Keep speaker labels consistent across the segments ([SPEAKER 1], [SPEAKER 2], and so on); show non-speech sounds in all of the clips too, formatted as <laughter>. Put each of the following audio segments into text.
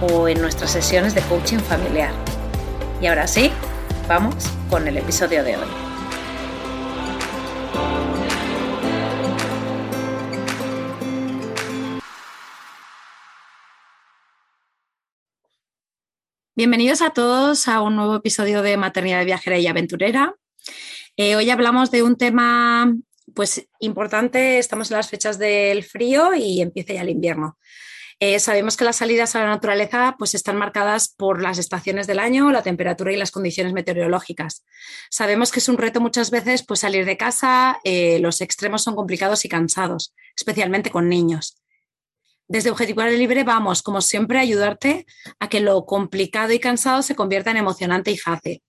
[SPEAKER 1] o en nuestras sesiones de coaching familiar. Y ahora sí, vamos con el episodio de hoy. Bienvenidos a todos a un nuevo episodio de Maternidad Viajera y Aventurera. Eh, hoy hablamos de un tema pues importante, estamos en las fechas del frío y empieza ya el invierno. Eh, sabemos que las salidas a la naturaleza pues, están marcadas por las estaciones del año, la temperatura y las condiciones meteorológicas. Sabemos que es un reto muchas veces pues, salir de casa, eh, los extremos son complicados y cansados, especialmente con niños. Desde Objetivo Libre vamos, como siempre, a ayudarte a que lo complicado y cansado se convierta en emocionante y fácil.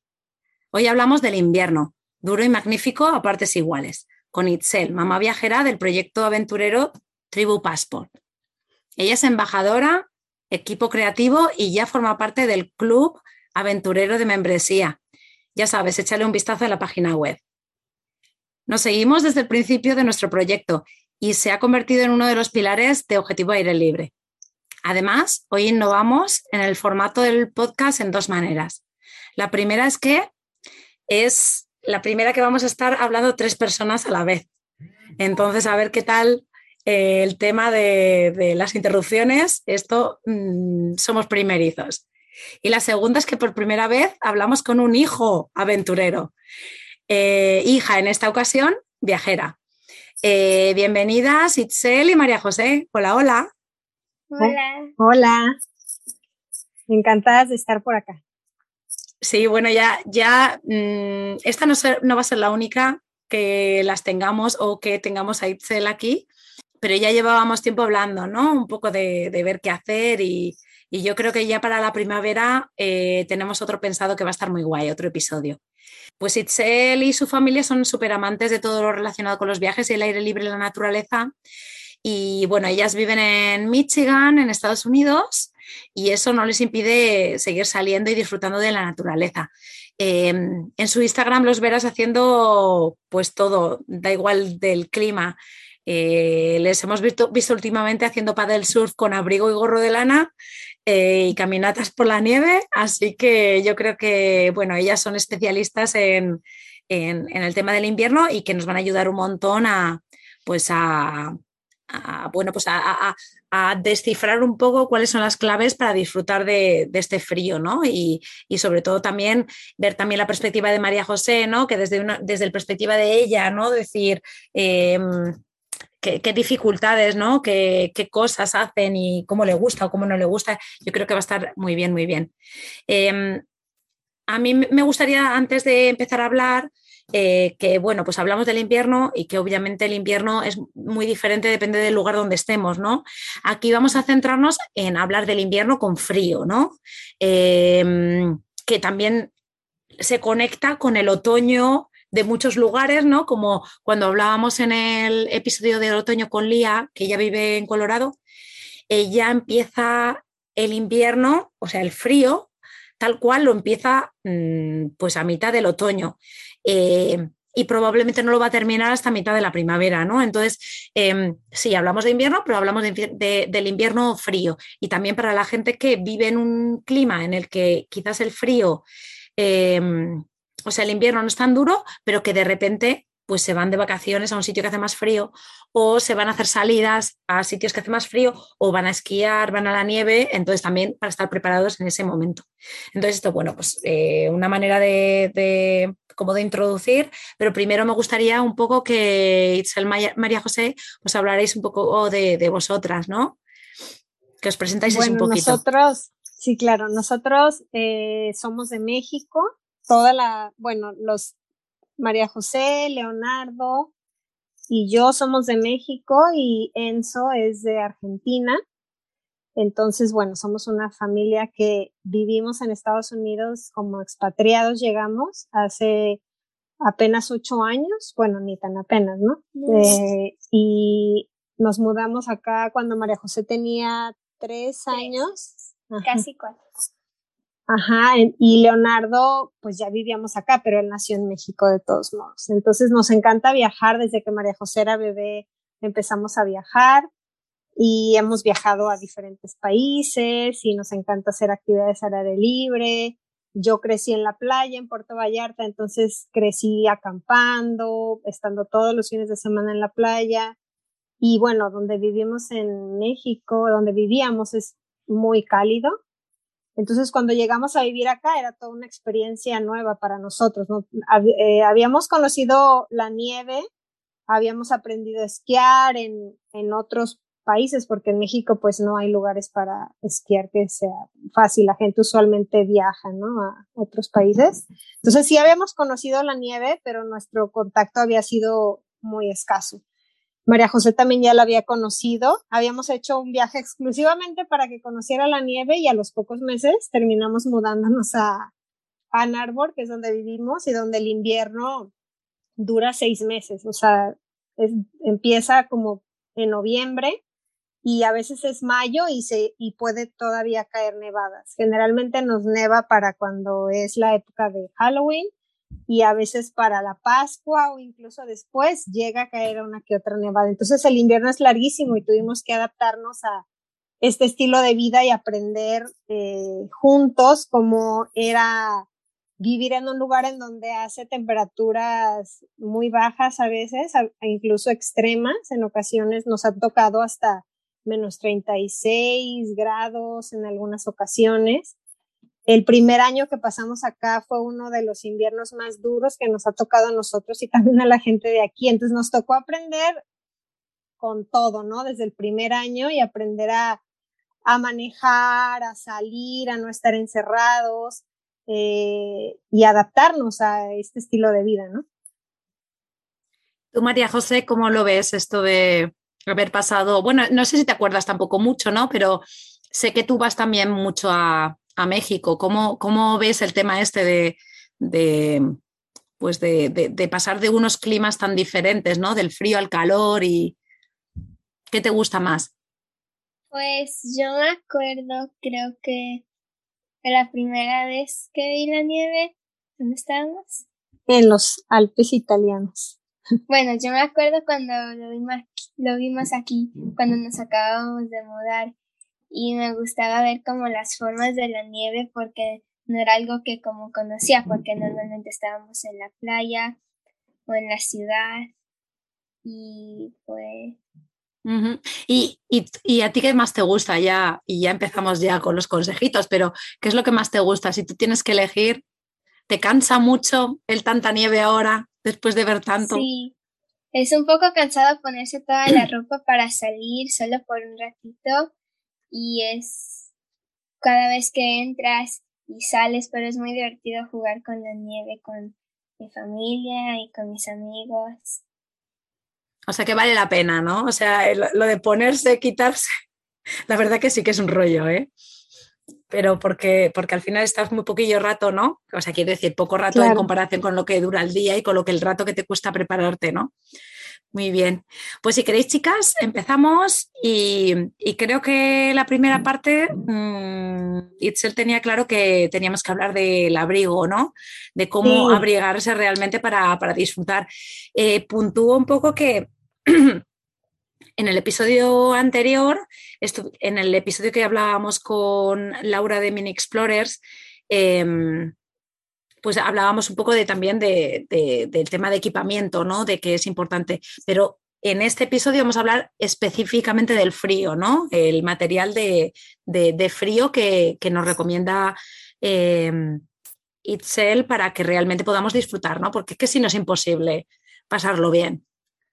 [SPEAKER 1] Hoy hablamos del invierno, duro y magnífico a partes iguales, con Itzel, mamá viajera del proyecto aventurero Tribu Passport. Ella es embajadora, equipo creativo y ya forma parte del Club Aventurero de Membresía. Ya sabes, échale un vistazo a la página web. Nos seguimos desde el principio de nuestro proyecto y se ha convertido en uno de los pilares de Objetivo Aire Libre. Además, hoy innovamos en el formato del podcast en dos maneras. La primera es que es la primera que vamos a estar hablando tres personas a la vez. Entonces, a ver qué tal eh, el tema de, las interrupciones, esto mm, somos primerizos. Y la segunda es que por primera vez hablamos con un hijo aventurero. Eh, hija, en esta ocasión, viajera. Eh, bienvenidas Itzel y María José. Hola, hola.
[SPEAKER 2] Hola. Hola. Encantadas de estar por acá.
[SPEAKER 1] Sí, bueno, ya, ya mm, esta no, no, va a ser la única que las tengamos o que tengamos a Itzel aquí, pero ya llevábamos tiempo hablando, ¿no? Un poco de, ver qué hacer y, yo creo que ya para la primavera eh, tenemos otro pensado que va a estar muy guay, otro episodio. Pues Itzel y su familia son súper amantes de todo lo relacionado con los viajes y el aire libre la naturaleza. Y bueno, ellas viven en Michigan, en Estados Unidos, y eso no les impide seguir saliendo y disfrutando de la naturaleza. Em, en su Instagram los verás haciendo pues todo, da igual del clima, eh, les hemos visto, visto, últimamente haciendo paddle surf con abrigo y gorro de lana eh, y caminatas por la nieve, así que yo creo que, bueno, ellas son especialistas en, el tema del invierno y que nos van a ayudar un montón a, pues a, bueno, pues a, descifrar un poco cuáles son las claves para disfrutar de, este frío, ¿no? Y, sobre todo también ver también la perspectiva de María José, ¿no? Que desde, una, desde la perspectiva de ella, ¿no? Decir, em, qué, dificultades, ¿no? Qué, cosas hacen y cómo le gusta o cómo no le gusta. Yo creo que va a estar muy bien, muy bien. Em, a mí me gustaría, antes de empezar a hablar, eh, que bueno, pues hablamos del invierno y que obviamente el invierno es muy diferente, depende del lugar donde estemos, ¿no? Aquí vamos a centrarnos en hablar del invierno con frío, ¿no? Em, que también se conecta con el otoño de muchos lugares, ¿no? Como cuando hablábamos en el episodio del otoño con Lía, que ella vive en Colorado, ella empieza el invierno, o sea, el frío, tal cual lo empieza mm, pues a mitad del otoño. Eh, y probablemente no lo va a terminar hasta mitad de la primavera, ¿no? Entonces, em, sí, hablamos de invierno, pero hablamos del invierno frío. Y también para la gente que vive en un clima en el que quizás el frío em, o sea, el invierno no es tan duro, pero que de repente pues se van de vacaciones a un sitio que hace más frío o se van a hacer salidas a sitios que hace más frío o van a esquiar, van a la nieve, entonces también para estar preparados en ese momento. Entonces esto, bueno, pues eh, una manera de, como de introducir, pero primero me gustaría un poco que Itzel María José os hablaréis un poco de, de vosotras, ¿no? Que os presentáis un poquito.
[SPEAKER 2] Nosotros, sí, claro, nosotros eh, somos de México, toda la, bueno, los María José, Leonardo y yo somos de México y Enzo es de Argentina. Entonces, bueno, somos una familia que vivimos en Estados Unidos como expatriados, llegamos hace apenas ocho años, bueno, ni tan apenas, ¿no? Eh, y nos mudamos acá cuando María José tenía tres años.
[SPEAKER 3] Casi cuatro.
[SPEAKER 2] Ajá, y Leonardo, pues ya vivíamos acá, pero él nació en México de todos modos. Entonces nos encanta viajar desde que María José era bebé, empezamos a viajar y hemos viajado a diferentes países y nos encanta hacer actividades al aire libre. Yo crecí en la playa en Puerto Vallarta, entonces crecí acampando, estando todos los fines de semana en la playa. Y bueno, donde vivimos en México, donde vivíamos es muy cálido, entonces, cuando llegamos a vivir acá, era toda una experiencia nueva para nosotros. Eh, habíamos conocido la nieve, habíamos aprendido a esquiar en, en otros países, porque en México pues no hay lugares para esquiar que sea fácil. La gente usualmente viaja. A otros países. Entonces, sí habíamos conocido la nieve, pero nuestro contacto había sido muy escaso. María José también ya la había conocido. Habíamos hecho un viaje exclusivamente para que conociera la nieve y a los pocos meses terminamos mudándonos a Ann Arbor, que es donde vivimos y donde el invierno dura seis meses. O sea, empieza como en noviembre y a veces es mayo y, se, y puede todavía caer nevadas. Generalmente nos neva para cuando es la época de Halloween y a veces para la Pascua o incluso después llega a caer una que otra nevada. Entonces el invierno es larguísimo y tuvimos que adaptarnos a este estilo de vida y aprender eh, juntos cómo era vivir en un lugar en donde hace temperaturas muy bajas a veces, incluso extremas. En ocasiones nos ha tocado hasta menos 36 grados en algunas ocasiones. El primer año que pasamos acá fue uno de los inviernos más duros que nos ha tocado a nosotros y también a la gente de aquí. Entonces nos tocó aprender con todo, ¿no? Desde el primer año y aprender a, manejar, a salir, a no estar encerrados eh, y adaptarnos a este estilo de vida, ¿no?
[SPEAKER 1] Tú, María José, ¿cómo lo ves esto de haber pasado? Bueno, no sé si te acuerdas tampoco mucho, ¿no? Pero sé que tú vas también mucho a, a México. ¿Cómo, ¿Cómo, ves el tema este de, de pues de, de, pasar de unos climas tan diferentes, ¿no? Del frío al calor y ¿qué te gusta más?
[SPEAKER 3] Pues yo me acuerdo, creo que la primera vez que vi la nieve, ¿dónde estábamos?
[SPEAKER 2] En los Alpes italianos. <laughs>
[SPEAKER 3] Bueno, yo me acuerdo cuando lo vimos, lo vimos aquí, cuando nos acabamos de mudar y me gustaba ver como las formas de la nieve porque no era algo que como conocía porque normalmente estábamos en la playa o en la ciudad y pues
[SPEAKER 1] ¿Y, y, a ti qué más te gusta ya? Y ya empezamos ya con los consejitos, pero ¿qué es lo que más te gusta? Si tú tienes que elegir, ¿te cansa mucho el tanta nieve ahora después de ver tanto?
[SPEAKER 3] Sí, es un poco cansado ponerse toda la ropa para salir solo por un ratito, y es cada vez que entras y sales, pero es muy divertido jugar con la nieve, con mi familia y con mis amigos.
[SPEAKER 1] O sea que vale la pena, ¿no? O sea, lo de ponerse, quitarse, <laughs> la verdad que sí que es un rollo, ¿eh? Pero porque, porque al final estás muy poquillo rato, ¿no? O sea, quiere decir poco rato en comparación con lo que dura el día y con lo que el rato que te cuesta prepararte, ¿no? Muy bien. Pues si queréis, chicas, empezamos y, creo que la primera parte, mmm, Itzel tenía claro que teníamos que hablar del abrigo, ¿no? De cómo abrigarse realmente para, disfrutar. Eh, puntúo un poco que <clears throat> en el episodio anterior, en el episodio que hablábamos con Laura de Mini Explorers, em, pues hablábamos un poco de, también de, del tema de equipamiento, ¿no? De que es importante. Pero en este episodio vamos a hablar específicamente del frío, ¿no? El material de, frío que, nos recomienda eh, Itzel para que realmente podamos disfrutar, ¿no? Porque es que si no es imposible pasarlo bien.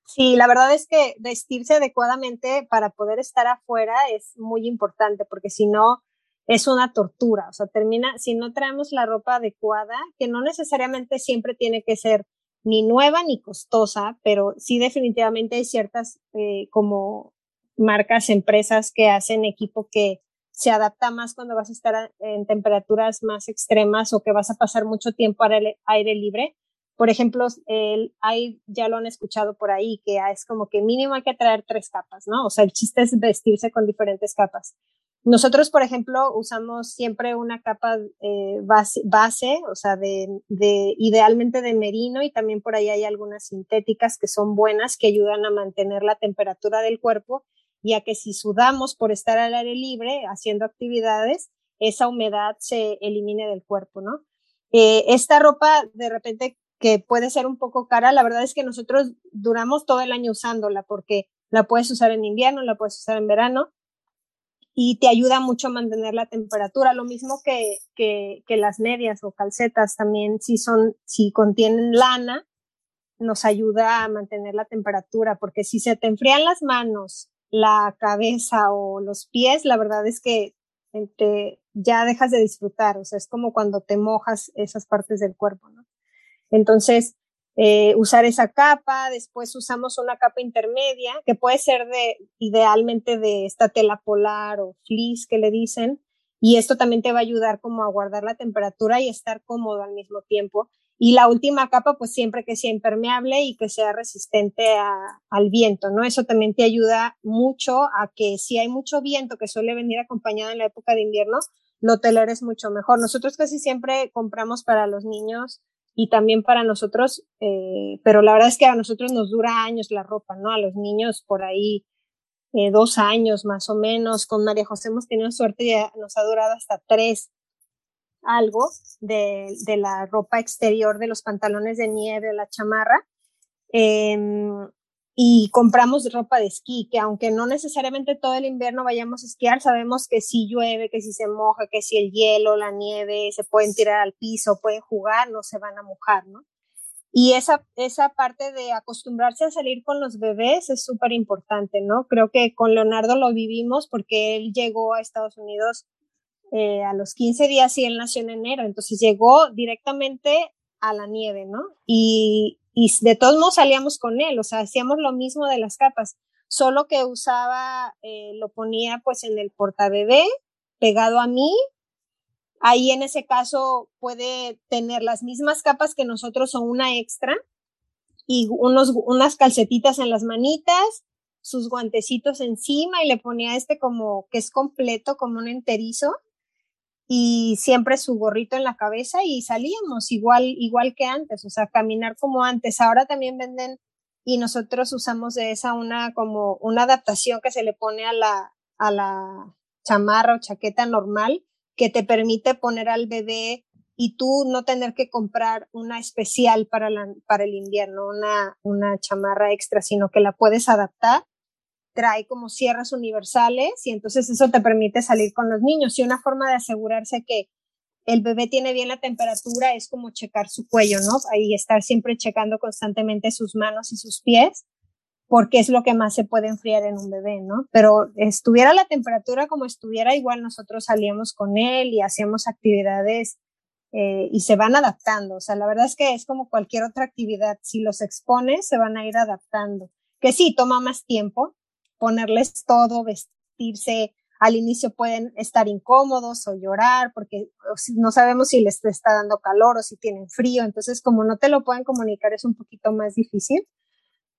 [SPEAKER 2] Sí, la verdad es que vestirse adecuadamente para poder estar afuera es muy importante, porque si no, es una tortura. O sea, termina, si no traemos la ropa adecuada, que no necesariamente siempre tiene que ser ni nueva ni costosa, pero sí definitivamente hay ciertas eh, como marcas, empresas que hacen equipo que se adapta más cuando vas a estar en temperaturas más extremas o que vas a pasar mucho tiempo al aire libre por ejemplo, el, hay, ya lo han escuchado por ahí, que es como que mínimo hay que traer tres capas, ¿no? O sea, el chiste es vestirse con diferentes capas. Nosotros, por ejemplo, usamos siempre una capa eh, base, o sea, de, de, idealmente de merino y también por ahí hay algunas sintéticas que son buenas, que ayudan a mantener la temperatura del cuerpo, ya que si sudamos por estar al aire libre haciendo actividades, esa humedad se elimine del cuerpo, ¿no? Eh, esta ropa de repente que puede ser un poco cara, la verdad es que nosotros duramos todo el año usándola porque la puedes usar en invierno, la puedes usar en verano y te ayuda mucho a mantener la temperatura. Lo mismo que, que, que las medias o calcetas también, si son, si contienen lana, nos ayuda a mantener la temperatura, porque si se te enfrían las manos, la cabeza o los pies, la verdad es que te, ya dejas de disfrutar, o sea, es como cuando te mojas esas partes del cuerpo, ¿no? Entonces, eh, usar esa capa, después usamos una capa intermedia, que puede ser de, idealmente de esta tela polar o fleece que le dicen, y esto también te va a ayudar como a guardar la temperatura y estar cómodo al mismo tiempo. Y la última capa, pues siempre que sea impermeable y que sea resistente al viento, ¿no? Eso también te ayuda mucho a que si hay mucho viento que suele venir acompañado en la época de invierno, lo es mucho mejor. Nosotros casi siempre compramos para los niños y también para nosotros, eh, pero la verdad es que a nosotros nos dura años la ropa, ¿no? A los niños por ahí eh, dos años más o menos. Con María José hemos tenido suerte y nos ha durado hasta tres algo de, de la ropa exterior, de los pantalones de nieve, la chamarra. Eh, y compramos ropa de esquí, que aunque no necesariamente todo el invierno vayamos a esquiar, sabemos que si llueve, que si se moja, que si el hielo, la nieve se pueden tirar al piso, pueden jugar, no se van a mojar, ¿no? Y esa, esa parte de acostumbrarse a salir con los bebés es súper importante, ¿no? Creo que con Leonardo lo vivimos porque él llegó a Estados Unidos eh, a los 15 días y él nació en enero, entonces llegó directamente a la nieve, ¿no? Y, y de todos modos salíamos con él, o sea, hacíamos lo mismo de las capas, solo que usaba, eh, lo ponía pues en el portabebé, pegado a mí. Ahí en ese caso puede tener las mismas capas que nosotros o una extra y unos, unas calcetitas en las manitas, sus guantecitos encima y le ponía este como que es completo, como un enterizo y siempre su gorrito en la cabeza y salíamos igual, igual que antes, o sea, caminar como antes. Ahora también venden y nosotros usamos de esa una como una adaptación que se le pone a la, a la chamarra o chaqueta normal que te permite poner al bebé y tú no tener que comprar una especial para, la, para el invierno, una, una chamarra extra, sino que la puedes adaptar trae como cierres universales y entonces eso te permite salir con los niños. Y una forma de asegurarse que el bebé tiene bien la temperatura es como checar su cuello, ¿no? Ahí estar siempre checando constantemente sus manos y sus pies, porque es lo que más se puede enfriar en un bebé, ¿no? Pero estuviera la temperatura como estuviera, igual nosotros salíamos con él y hacíamos actividades eh, y se van adaptando. O sea, la verdad es que es como cualquier otra actividad. Si los expones, se van a ir adaptando. Que sí, toma más tiempo, ponerles todo, vestirse. Al inicio pueden estar incómodos o llorar porque no sabemos si les está dando calor o si tienen frío. Entonces, como no te lo pueden comunicar, es un poquito más difícil.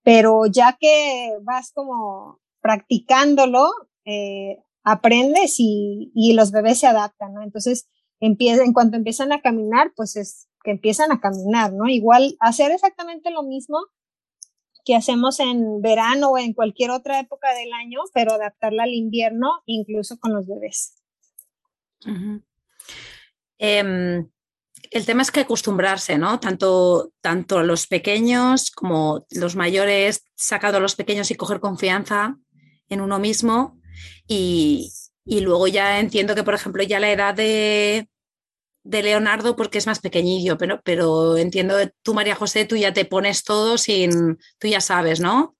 [SPEAKER 2] Pero ya que vas como practicándolo, eh, aprendes y, y, los bebés se adaptan. Entonces, empieza, en cuanto empiezan a caminar, pues es que empiezan a caminar, ¿no? Igual hacer exactamente lo mismo que hacemos en verano o en cualquier otra época del año, pero adaptarla al invierno, incluso con los bebés.
[SPEAKER 1] Em, el tema es que acostumbrarse, ¿no? Tanto, tanto los pequeños como los mayores, sacado a los pequeños y coger confianza en uno mismo. Y, luego ya entiendo que, por ejemplo, ya la edad de, de Leonardo, porque es más pequeñillo, pero, pero entiendo tú, María José, tú ya te pones todo sin, tú ya sabes, ¿no?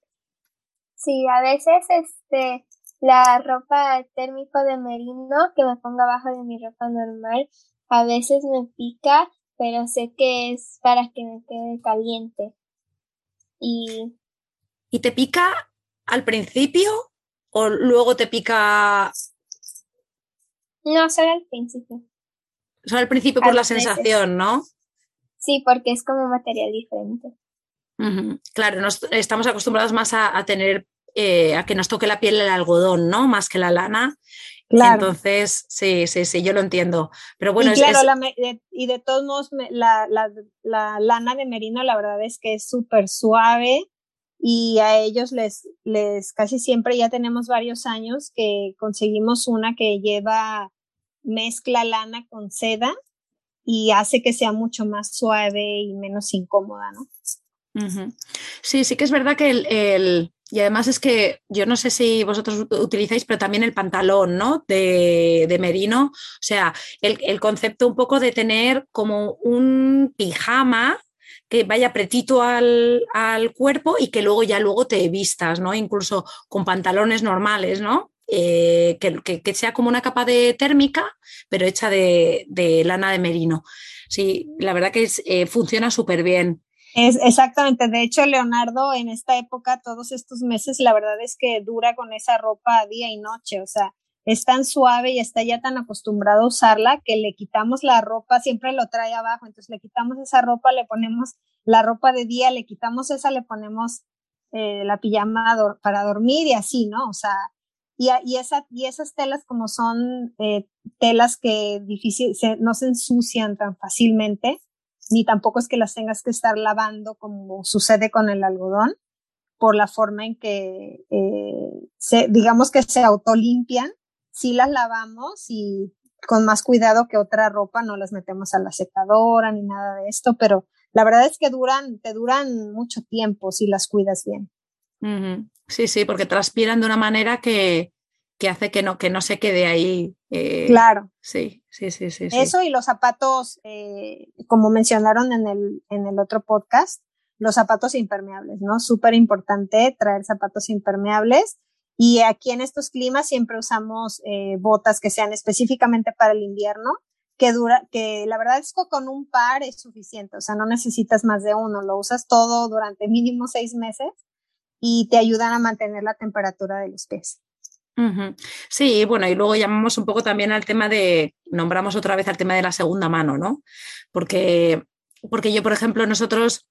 [SPEAKER 3] Sí, a veces este, la ropa térmico de merino que me pongo abajo de mi ropa normal a veces me pica, pero sé que es para que me quede caliente. Y...
[SPEAKER 1] ¿Y te pica al principio o luego te pica...
[SPEAKER 3] No, solo al principio.
[SPEAKER 1] Solo al principio por la sensación, ¿no?
[SPEAKER 3] Sí, porque es como material diferente.
[SPEAKER 1] Claro, estamos acostumbrados más a, tener, eh, a que nos toque la piel el algodón, ¿no? Más que la lana. Entonces, sí, sí, sí, yo lo entiendo. Pero bueno,
[SPEAKER 2] y claro, y de todos modos, la, lana de merino, la verdad es que es súper suave y a ellos les, les casi siempre ya tenemos varios años que conseguimos una que lleva mezcla lana con seda y hace que sea mucho más suave y menos incómoda, ¿no?
[SPEAKER 1] Sí, sí que es verdad que el y además es que yo no sé si vosotros utilizáis, pero también el pantalón, ¿no? De, merino. O sea, el, concepto un poco de tener como un pijama que vaya pretito al, cuerpo y que luego ya luego te vistas, ¿no? Incluso con pantalones normales, ¿no? Eh, que, sea como una capa de térmica, pero hecha de, lana de merino. Sí, la verdad que eh, funciona súper bien.
[SPEAKER 2] Es exactamente, de hecho Leonardo en esta época, todos estos meses, la verdad es que dura con esa ropa día y noche, o sea, es tan suave y está ya tan acostumbrado a usarla que le quitamos la ropa, siempre lo trae abajo, entonces le quitamos esa ropa, le ponemos la ropa de día, le quitamos esa, le ponemos eh, la pijama para dormir y así, ¿no? O sea, y, y, esa, y esas telas como son eh, telas que no se ensucian tan fácilmente, ni tampoco es que las tengas que estar lavando como sucede con el algodón, por la forma en que, eh, digamos que se autolimpian, si las lavamos y con más cuidado que otra ropa, no las metemos a la secadora ni nada de esto, pero la verdad es que duran, te duran mucho tiempo si las cuidas bien.
[SPEAKER 1] Sí, sí, porque transpiran de una manera que, que hace que no, que no se quede ahí.
[SPEAKER 2] Eh, claro.
[SPEAKER 1] Sí, sí, sí, sí.
[SPEAKER 2] Eso y los zapatos, eh, como mencionaron en el, en el otro podcast, los zapatos impermeables, ¿no? Súper importante traer zapatos impermeables. Y aquí en estos climas siempre usamos eh, botas que sean específicamente para el invierno, que dura, que la verdad es que con un par es suficiente, o sea, no necesitas más de uno, lo usas todo durante mínimo seis meses y te ayudan a mantener la temperatura de los pies.
[SPEAKER 1] Sí, bueno, y luego llamamos un poco también al tema de, nombramos otra vez al tema de la segunda mano, ¿no? Porque, porque yo, por ejemplo, nosotros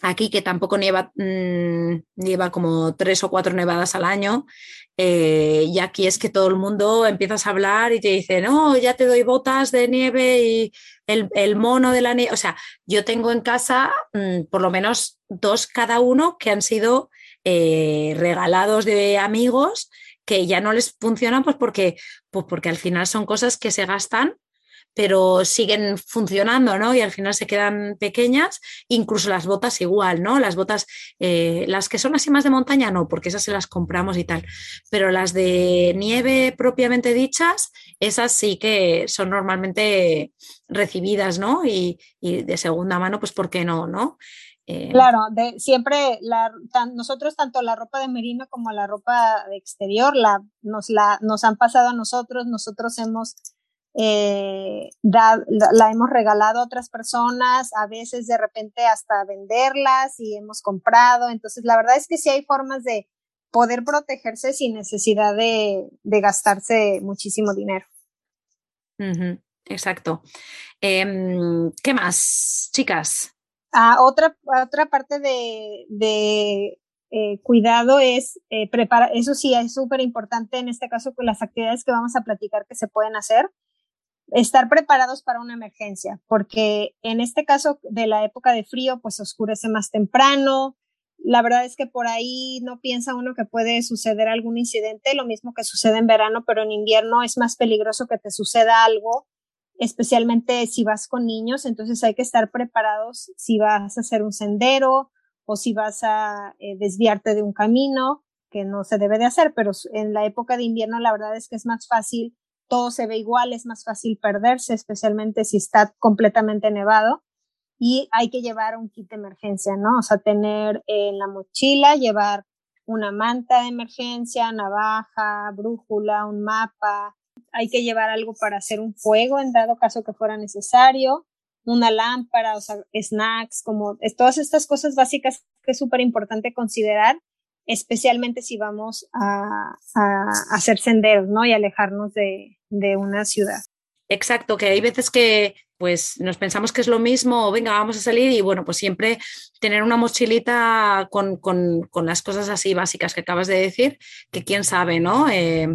[SPEAKER 1] aquí que tampoco nieva, mm, como tres o cuatro nevadas al año, eh, y aquí es que todo el mundo empiezas a hablar y te dice, no, ya te doy botas de nieve y el, mono de la nieve. O sea, yo tengo en casa mm, por lo menos dos cada uno que han sido eh, regalados de amigos que ya no les funcionan pues porque, pues porque al final son cosas que se gastan pero siguen funcionando, ¿no? Y al final se quedan pequeñas, incluso las botas igual, ¿no? Las botas, eh, las que son así más de montaña, no, porque esas se las compramos y tal, pero las de nieve propiamente dichas, esas sí que son normalmente recibidas, ¿no? Y, y de segunda mano, pues ¿por qué no, no?
[SPEAKER 2] Eh, claro, de, siempre la, nosotros tanto la ropa de merino como la ropa de exterior la, nos, la, nos han pasado a nosotros, nosotros hemos eh, la, hemos regalado a otras personas, a veces de repente hasta venderlas y hemos comprado, entonces la verdad es que sí hay formas de poder protegerse sin necesidad de, gastarse muchísimo dinero.
[SPEAKER 1] exacto. Em, ¿Qué más, chicas?
[SPEAKER 2] Ah, otra, otra parte de, eh, cuidado es eh, preparar, eso sí es súper importante en este caso con las actividades que vamos a platicar que se pueden hacer, estar preparados para una emergencia, porque en este caso de la época de frío, pues oscurece más temprano. La verdad es que por ahí no piensa uno que puede suceder algún incidente, lo mismo que sucede en verano, pero en invierno es más peligroso que te suceda algo especialmente si vas con niños, entonces hay que estar preparados si vas a hacer un sendero o si vas a eh, desviarte de un camino, que no se debe de hacer, pero en la época de invierno la verdad es que es más fácil, todo se ve igual, es más fácil perderse, especialmente si está completamente nevado. Y hay que llevar un kit de emergencia, ¿no? O sea, tener en la mochila, llevar una manta de emergencia, navaja, brújula, un mapa, hay que llevar algo para hacer un fuego en dado caso que fuera necesario, una lámpara, o sea, snacks, como todas estas cosas básicas que es súper importante considerar, especialmente si vamos a, hacer senderos, ¿no? Y alejarnos de, una ciudad.
[SPEAKER 1] Exacto, que hay veces que pues nos pensamos que es lo mismo, venga, vamos a salir y bueno, pues siempre tener una mochilita con, con, las cosas así básicas que acabas de decir, que quién sabe, ¿no? Eh,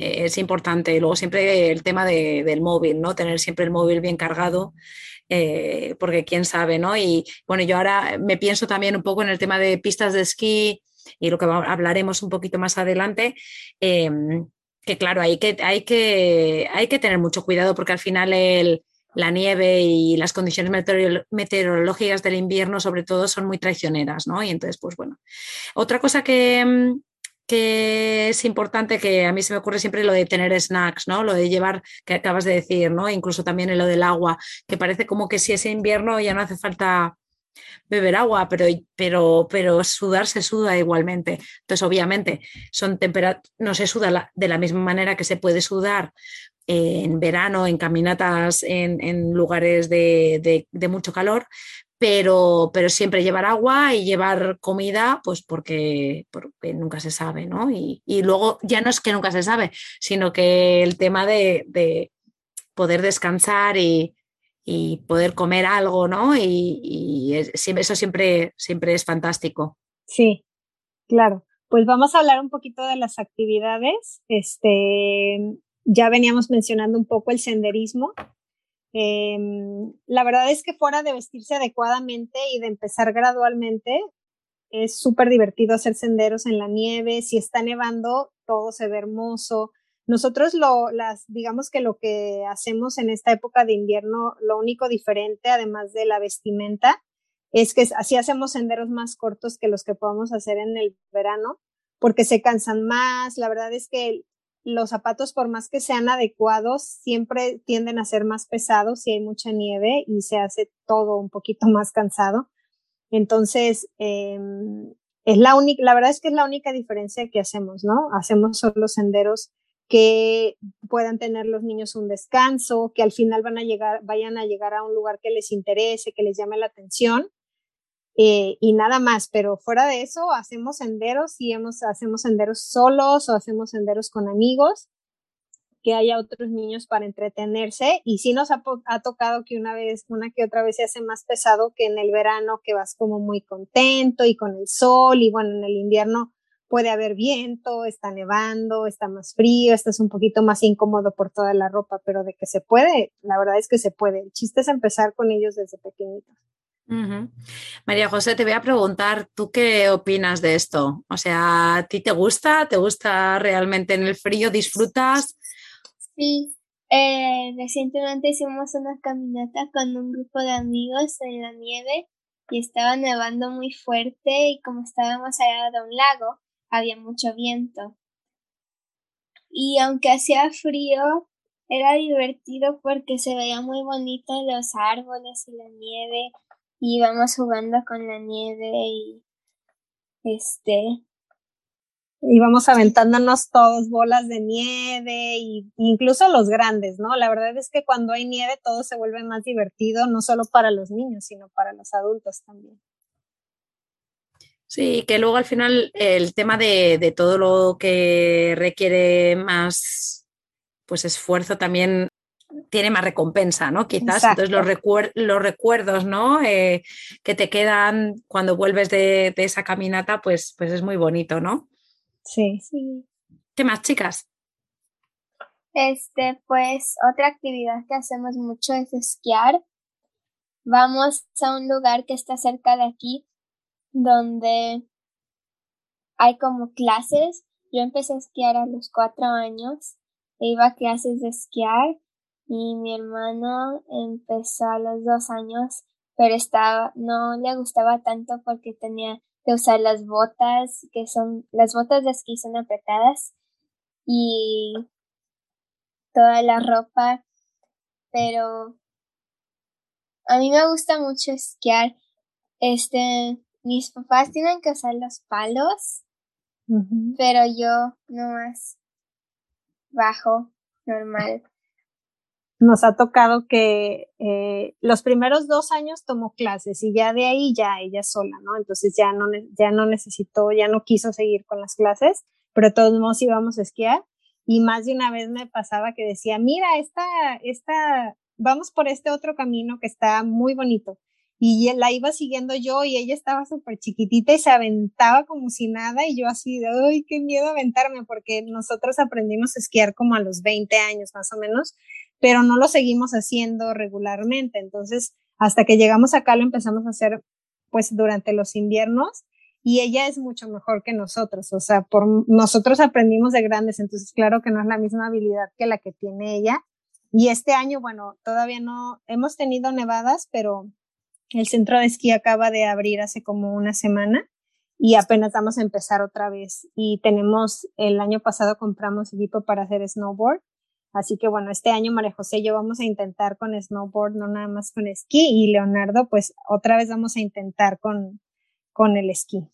[SPEAKER 1] es importante. Luego siempre el tema del móvil, ¿no? Tener siempre el móvil bien cargado. Eh, porque quién sabe, ¿no? Y bueno, yo ahora me pienso también un poco en el tema de pistas de esquí y lo que hablaremos un poquito más adelante, em, que claro, hay que, hay, que, hay que tener mucho cuidado porque al final el, la nieve y las condiciones meteorológicas del invierno sobre todo son muy traicioneras, ¿no? Y entonces, pues bueno. Otra cosa que, em, que es importante, que a mí se me ocurre siempre lo de tener snacks, ¿no? Lo de llevar, que acabas de decir, ¿no? Incluso también en lo del agua, que parece como que si es invierno ya no hace falta beber agua, pero, pero, pero sudar se suda igualmente. Entonces, obviamente, son no se suda de la misma manera que se puede sudar en verano, en caminatas en, lugares de, mucho calor, pero, pero siempre llevar agua y llevar comida, pues porque, porque nunca se sabe, ¿no? Y, luego ya no es que nunca se sabe, sino que el tema de, poder descansar y, poder comer algo, ¿no? Y, eso siempre, siempre es fantástico.
[SPEAKER 2] Sí, claro. Pues vamos a hablar un poquito de las actividades. Este, ya veníamos mencionando un poco el senderismo. Em, la verdad es que fuera de vestirse adecuadamente y de empezar gradualmente, es súper divertido hacer senderos en la nieve. Si está nevando, todo se ve hermoso. Nosotros lo, las, digamos que lo que hacemos en esta época de invierno, lo único diferente, además de la vestimenta, es que así hacemos senderos más cortos que los que podemos hacer en el verano, porque se cansan más. La verdad es que los zapatos, por más que sean adecuados, siempre tienden a ser más pesados si hay mucha nieve y se hace todo un poquito más cansado. Entonces, em, es la única, la verdad es que es la única diferencia que hacemos, ¿no? Hacemos solo senderos que puedan tener los niños un descanso, que al final van a llegar, vayan a llegar a un lugar que les interese, que les llame la atención eh, y nada más, pero fuera de eso hacemos senderos y hemos, hacemos senderos solos o hacemos senderos con amigos, que haya otros niños para entretenerse y sí nos ha, ha, tocado que una vez, una que otra vez se hace más pesado que en el verano que vas como muy contento y con el sol y bueno, en el invierno puede haber viento, está nevando, está más frío, estás un poquito más incómodo por toda la ropa, pero de que se puede, la verdad es que se puede. El chiste es empezar con ellos desde pequeñitos.
[SPEAKER 1] María José, te voy a preguntar, ¿tú qué opinas de esto? O sea, ¿a ti te gusta? ¿Te gusta realmente en el frío? ¿Disfrutas?
[SPEAKER 3] Sí, eh, recientemente hicimos una caminata con un grupo de amigos en la nieve y estaba nevando muy fuerte y como estábamos allá de un lago, había mucho viento. Y aunque hacía frío, era divertido porque se veía muy bonito los árboles y la nieve y íbamos jugando con la nieve y este
[SPEAKER 2] íbamos aventándonos todos bolas de nieve y incluso los grandes, ¿no? La verdad es que cuando hay nieve todo se vuelve más divertido, no solo para los niños, sino para los adultos también.
[SPEAKER 1] Sí, que luego al final el tema de, de todo lo que requiere más pues esfuerzo también tiene más recompensa, ¿no? Quizás entonces los, los recuerdos, ¿no? Eh, que te quedan cuando vuelves de, esa caminata, pues, pues es muy bonito, ¿no?
[SPEAKER 2] Sí. sí.
[SPEAKER 1] ¿Qué más, chicas?
[SPEAKER 3] Este, pues otra actividad que hacemos mucho es esquiar. Vamos a un lugar que está cerca de aquí, donde hay como clases. Yo empecé a esquiar a los cuatro años e iba a clases de esquiar y mi hermano empezó a los dos años, pero estaba, no le gustaba tanto porque tenía que usar las botas, que son, las botas de esquí son apretadas y toda la ropa, pero a mí me gusta mucho esquiar. Este, mis papás tienen que usar los palos, pero yo no más bajo, normal.
[SPEAKER 2] Nos ha tocado que eh, los primeros dos años tomó clases y ya de ahí ya ella sola, ¿no? Entonces ya no, ya no necesitó, ya no quiso seguir con las clases, pero todos modos íbamos a esquiar y más de una vez me pasaba que decía, mira, esta, esta, vamos por este otro camino que está muy bonito y la iba siguiendo yo y ella estaba súper chiquitita y se aventaba como si nada y yo así de, ay, qué miedo aventarme porque nosotros aprendimos a esquiar como a los 20 años más o menos, pero no lo seguimos haciendo regularmente. Entonces, hasta que llegamos acá lo empezamos a hacer pues durante los inviernos y ella es mucho mejor que nosotros, o sea, por nosotros aprendimos de grandes, entonces claro que no es la misma habilidad que la que tiene ella. Y este año, bueno, todavía no hemos tenido nevadas, pero el centro de esquí acaba de abrir hace como una semana y apenas vamos a empezar otra vez. Y tenemos, el año pasado compramos equipo para hacer snowboard. Así que bueno, este año María José y yo vamos a intentar con snowboard, no nada más con esquí. Y Leonardo, pues otra vez vamos a intentar con, con el esquí.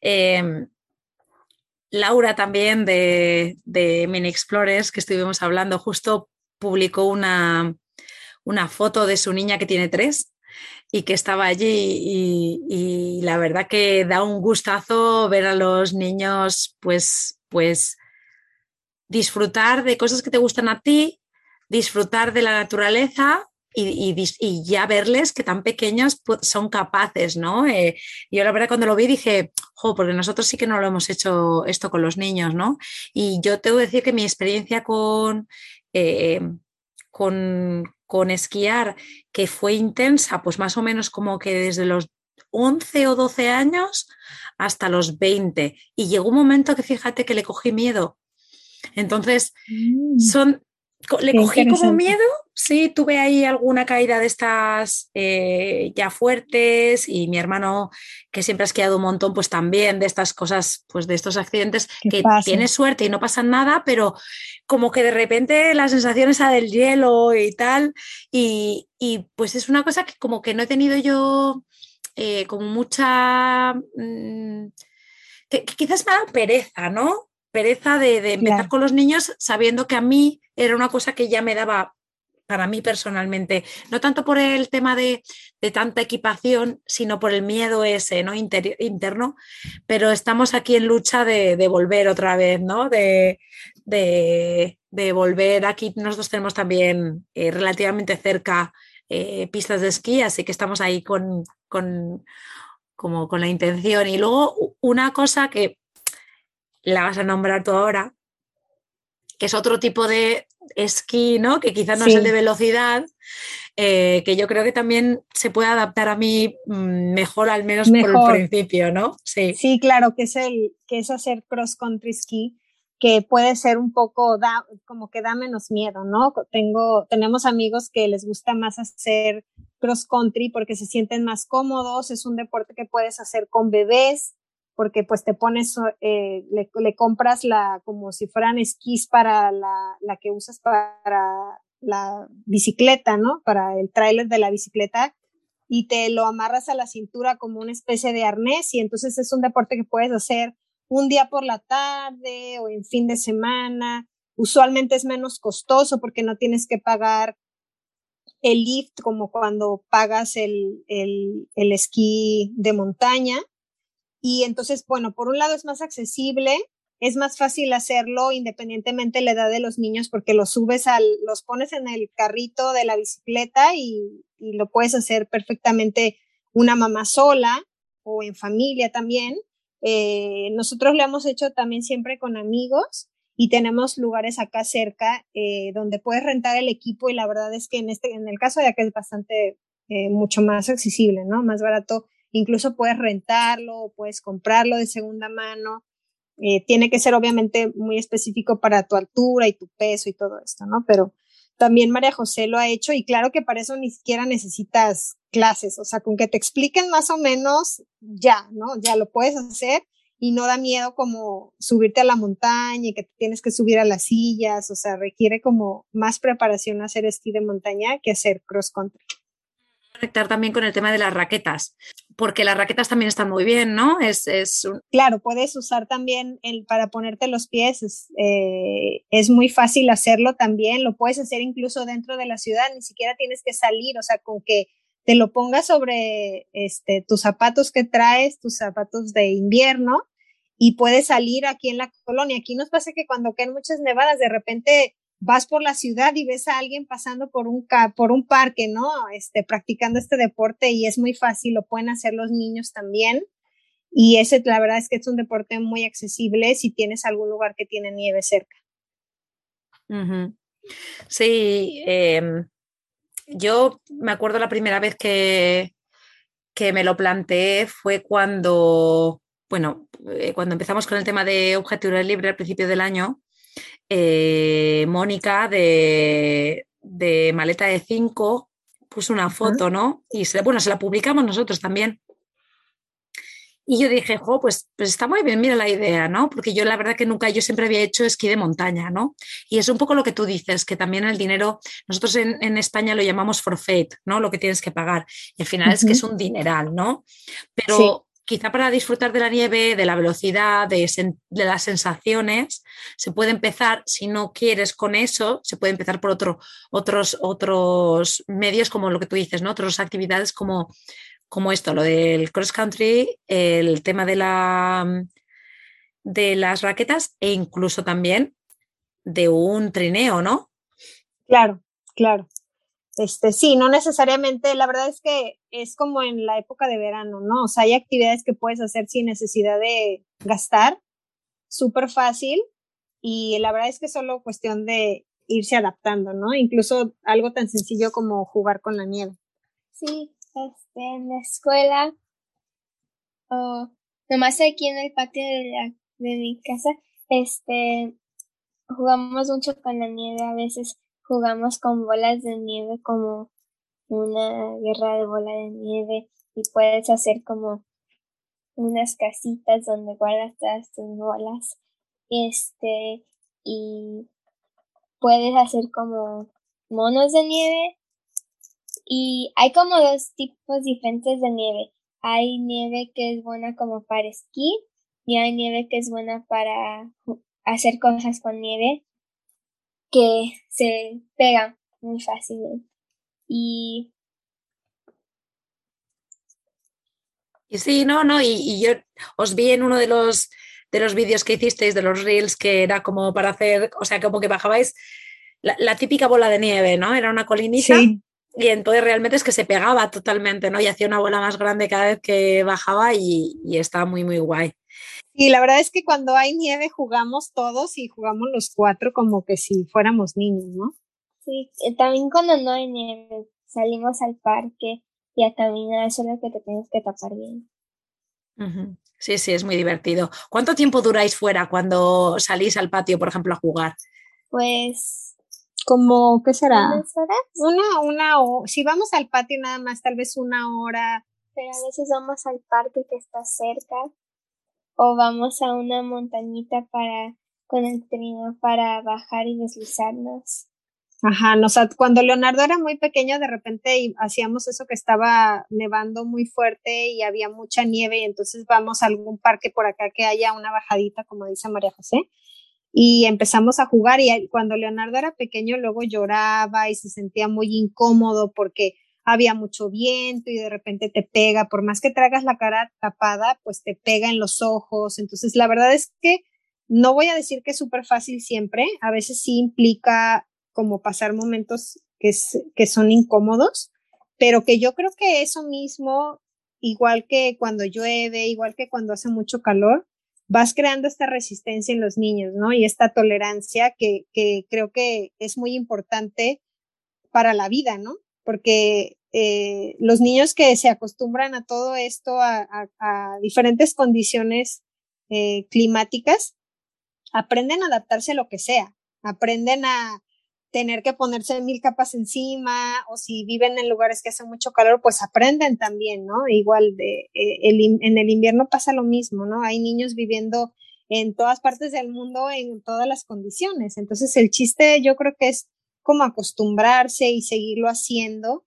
[SPEAKER 1] Em, Laura también de, de Mini Explorers, que estuvimos hablando, justo publicó una, una foto de su niña que tiene tres y que estaba allí y, la verdad que da un gustazo ver a los niños pues pues disfrutar de cosas que te gustan a ti, disfrutar de la naturaleza y, ya verles que tan pequeños son capaces, ¿no? Eh, yo la verdad cuando lo vi dije, jo, porque nosotros sí que no lo hemos hecho esto con los niños, ¿no? Y yo tengo que decir que mi experiencia con, eh, con, con esquiar que fue intensa, pues más o menos como que desde los 11 o 12 años hasta los 20. Y llegó un momento que fíjate que le cogí miedo. Entonces, mm. son, le cogí como miedo, sí, tuve ahí alguna caída de estas eh, ya fuertes y mi hermano, que siempre ha esquiado un montón, pues también de estas cosas, pues de estos accidentes que tiene suerte y no pasa nada, pero como que de repente la sensación esa del hielo y tal, y, pues es una cosa que como que no he tenido yo eh, como mucha... Mm, que, quizás me ha dado pereza, ¿no? Pereza de, empezar con los niños sabiendo que a mí era una cosa que ya me daba para mí personalmente, no tanto por el tema de, tanta equipación, sino por el miedo ese ¿no? interno, pero estamos aquí en lucha de, volver otra vez, ¿no? De, volver aquí. Nosotros tenemos también eh, relativamente cerca eh, pistas de esquí, así que estamos ahí con, con, como con la intención. Y luego una cosa que la vas a nombrar tú ahora, que es otro tipo de esquí, ¿no? Que quizás no es el de velocidad, eh, que yo creo que también se puede adaptar a mí mm, mejor, al menos por el principio, ¿no?
[SPEAKER 2] Sí. Sí, claro, que es el, que es hacer cross country ski, que puede ser un poco, da, como que da menos miedo, ¿no? Tengo, tenemos amigos que les gusta más hacer cross country porque se sienten más cómodos, es un deporte que puedes hacer con bebés, porque pues te pones, eh, le, compras la, como si fueran esquís para la, la, que usas para la bicicleta, ¿no? Para el tráiler de la bicicleta y te lo amarras a la cintura como una especie de arnés y entonces es un deporte que puedes hacer un día por la tarde o en fin de semana. Usualmente es menos costoso porque no tienes que pagar el lift como cuando pagas el, el, el esquí de montaña. Y entonces, bueno, por un lado es más accesible, es más fácil hacerlo independientemente de la edad de los niños porque los subes al, los pones en el carrito de la bicicleta y, lo puedes hacer perfectamente una mamá sola o en familia también. Eh, nosotros lo hemos hecho también siempre con amigos y tenemos lugares acá cerca eh, donde puedes rentar el equipo y la verdad es que en este, en el caso de acá es bastante eh, mucho más accesible, ¿no? Más barato Incluso puedes rentarlo o puedes comprarlo de segunda mano. Eh, tiene que ser obviamente muy específico para tu altura y tu peso y todo esto, ¿no? Pero también María José lo ha hecho y claro que para eso ni siquiera necesitas clases, o sea, con que te expliquen más o menos, ya, ¿no? Ya lo puedes hacer y no da miedo como subirte a la montaña y que tienes que subir a las sillas, o sea, requiere como más preparación hacer esquí de montaña que hacer cross country
[SPEAKER 1] conectar también con el tema de las raquetas, porque las raquetas también están muy bien, ¿no? Es, es
[SPEAKER 2] Claro, puedes usar también el, para ponerte los pies, es, eh, es, muy fácil hacerlo también, lo puedes hacer incluso dentro de la ciudad, ni siquiera tienes que salir, o sea, con que te lo pongas sobre este, tus zapatos que traes, tus zapatos de invierno, y puedes salir aquí en la colonia. Aquí nos pasa que cuando caen muchas nevadas, de repente vas por la ciudad y ves a alguien pasando por un, por un parque, ¿no? Este, practicando este deporte y es muy fácil, lo pueden hacer los niños también. Y ese, la verdad es que es un deporte muy accesible si tienes algún lugar que tiene nieve cerca.
[SPEAKER 1] Sí, em, yo me acuerdo la primera vez que, que me lo planteé fue cuando, bueno, eh, cuando empezamos con el tema de objetivo libre al principio del año, eh, Mónica de, Maleta de 5 puso una foto, ¿no? Y se, bueno, se la publicamos nosotros también. Y yo dije, jo, pues, pues está muy bien, mira la idea, ¿no? Porque yo la verdad que nunca, yo siempre había hecho esquí de montaña, ¿no? Y es un poco lo que tú dices, que también el dinero, nosotros en, España lo llamamos forfeit, ¿no? Lo que tienes que pagar. Y al final es que es un dineral, ¿no? Pero quizá para disfrutar de la nieve, de la velocidad, de, las sensaciones, se puede empezar, si no quieres con eso, se puede empezar por otro, otros, otros medios como lo que tú dices, ¿no? Otras actividades como, como esto, lo del cross country, el tema de, la, de las raquetas e incluso también de un trineo, ¿no?
[SPEAKER 2] Claro, claro. Este, sí, no necesariamente, la verdad es que es como en la época de verano, ¿no? O sea, hay actividades que puedes hacer sin necesidad de gastar, súper fácil, y la verdad es que es solo cuestión de irse adaptando, ¿no? Incluso algo tan sencillo como jugar con la nieve.
[SPEAKER 3] Sí, este, en la escuela, o nomás aquí en el patio de, de mi casa, este, jugamos mucho con la nieve a veces jugamos con bolas de nieve como una guerra de bola de nieve y puedes hacer como unas casitas donde guardas todas tus bolas. Este, y puedes hacer como monos de nieve. Y hay como dos tipos diferentes de nieve. Hay nieve que es buena como para esquí y hay nieve que es buena para hacer cosas con nieve que se pega muy fácil. Y
[SPEAKER 1] sí, no, no, y, yo os vi en uno de los de los vídeos que hicisteis, de los reels, que era como para hacer, o sea, como que bajabais la, típica bola de nieve, ¿no? Era una colinita. Y entonces realmente es que se pegaba totalmente, ¿no? Y hacía una bola más grande cada vez que bajaba y, y estaba muy, muy guay.
[SPEAKER 2] Y la verdad es que cuando hay nieve jugamos todos y jugamos los cuatro como que si fuéramos niños, ¿no?
[SPEAKER 3] Sí, eh, también cuando no hay nieve salimos al parque y a caminar, solo que te tienes que tapar bien.
[SPEAKER 1] Sí, sí, es muy divertido. ¿Cuánto tiempo duráis fuera cuando salís al patio, por ejemplo, a jugar?
[SPEAKER 3] Pues
[SPEAKER 2] como, ¿qué será? Una, una, o si vamos al patio nada más, tal vez una hora.
[SPEAKER 3] Pero a veces vamos al parque que está cerca o vamos a una montañita para con el trino para bajar y deslizarnos.
[SPEAKER 2] Ajá, nos, cuando Leonardo era muy pequeño, de repente hacíamos eso que estaba nevando muy fuerte y había mucha nieve, y entonces vamos a algún parque por acá que haya una bajadita, como dice María José, y empezamos a jugar. Y cuando Leonardo era pequeño, luego lloraba y se sentía muy incómodo porque había mucho viento y de repente te pega, por más que tragas la cara tapada, pues te pega en los ojos. Entonces, la verdad es que no voy a decir que es súper fácil siempre, a veces sí implica como pasar momentos que, son incómodos, pero que yo creo que eso mismo, igual que cuando llueve, igual que cuando hace mucho calor, vas creando esta resistencia en los niños, ¿no? Y esta tolerancia que creo que es muy importante para la vida, ¿no? Porque eh, los niños que se acostumbran a todo esto, a, diferentes condiciones eh, climáticas, aprenden a adaptarse a lo que sea, aprenden a tener que ponerse mil capas encima o si viven en lugares que hace mucho calor, pues aprenden también, ¿no? Igual eh, en el invierno pasa lo mismo, ¿no? Hay niños viviendo en todas partes del mundo en todas las condiciones. Entonces el chiste yo creo que es como acostumbrarse y seguirlo haciendo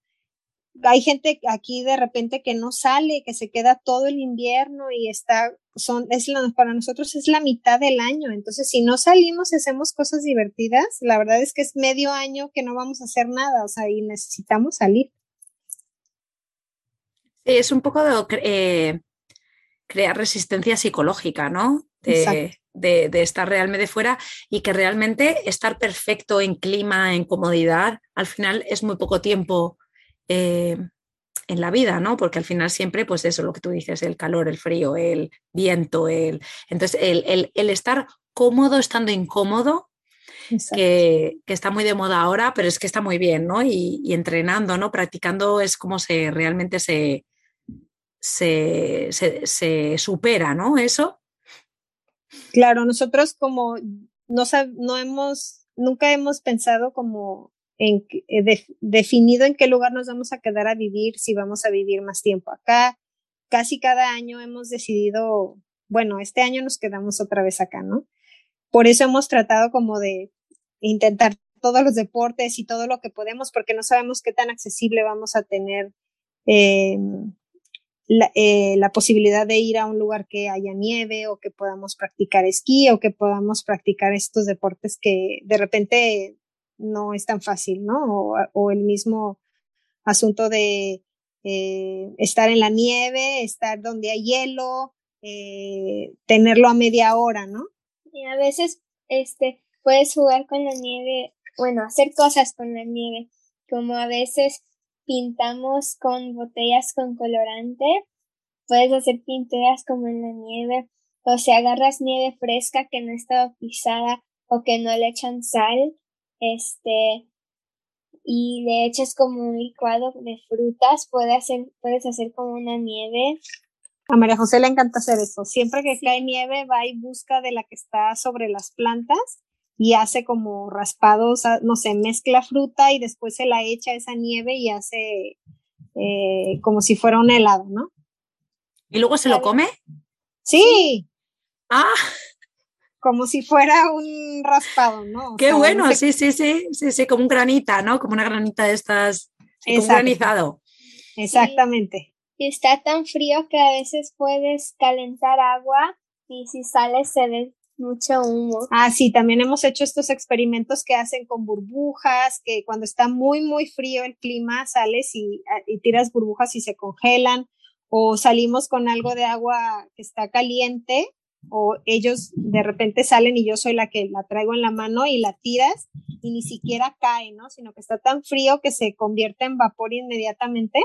[SPEAKER 2] hay gente aquí de repente que no sale, que se queda todo el invierno y está, son, es para nosotros es la mitad del año. Entonces, si no salimos y hacemos cosas divertidas, la verdad es que es medio año que no vamos a hacer nada, o sea, y necesitamos salir.
[SPEAKER 1] Es un poco de eh, crear resistencia psicológica, ¿no? De, de, estar realmente fuera y que realmente estar perfecto en clima, en comodidad, al final es muy poco tiempo eh, en la vida, ¿no? Porque al final siempre, pues eso, lo que tú dices, el calor, el frío, el viento, el... Entonces, el, estar cómodo estando incómodo, que, está muy de moda ahora, pero es que está muy bien, ¿no? Y, entrenando, ¿no? Practicando es como se realmente se, se, se, supera, ¿no? Eso.
[SPEAKER 2] Claro, nosotros como no, no hemos, nunca hemos pensado como en, eh, definido en qué lugar nos vamos a quedar a vivir, si vamos a vivir más tiempo acá. Casi cada año hemos decidido, bueno, este año nos quedamos otra vez acá, ¿no? Por eso hemos tratado como de intentar todos los deportes y todo lo que podemos, porque no sabemos qué tan accesible vamos a tener eh, la, eh, la, posibilidad de ir a un lugar que haya nieve o que podamos practicar esquí o que podamos practicar estos deportes que de repente no es tan fácil, ¿no? O, el mismo asunto de eh, estar en la nieve, estar donde hay hielo, eh, tenerlo a media hora, ¿no?
[SPEAKER 3] Y a veces este, puedes jugar con la nieve, bueno, hacer cosas con la nieve, como a veces pintamos con botellas con colorante, puedes hacer pinturas como en la nieve, o si agarras nieve fresca que no está pisada o que no le echan sal, este, y le echas como un licuado de frutas, puedes hacer, puedes hacer como una nieve.
[SPEAKER 2] A María José le encanta hacer eso. Siempre que cae nieve, va y busca de la que está sobre las plantas y hace como raspados, ah, no sé, mezcla fruta y después se la echa esa nieve y hace eh, como si fuera un helado, ¿no?
[SPEAKER 1] ¿Y luego se lo come?
[SPEAKER 2] Sí.
[SPEAKER 1] Ah
[SPEAKER 2] como si fuera un raspado, ¿no?
[SPEAKER 1] Qué bueno, sí, sí, sí, sí, sí, como un granita, ¿no? Como una granita de estas, un granizado.
[SPEAKER 2] Exactamente.
[SPEAKER 3] Y está tan frío que a veces puedes calentar agua y si sale se ve mucho humo.
[SPEAKER 2] Ah, sí, también hemos hecho estos experimentos que hacen con burbujas, que cuando está muy, muy frío el clima, sales y, y tiras burbujas y se congelan, o salimos con algo de agua que está caliente o ellos de repente salen y yo soy la que la traigo en la mano y la tiras y ni siquiera cae, ¿no? Sino que está tan frío que se convierte en vapor inmediatamente.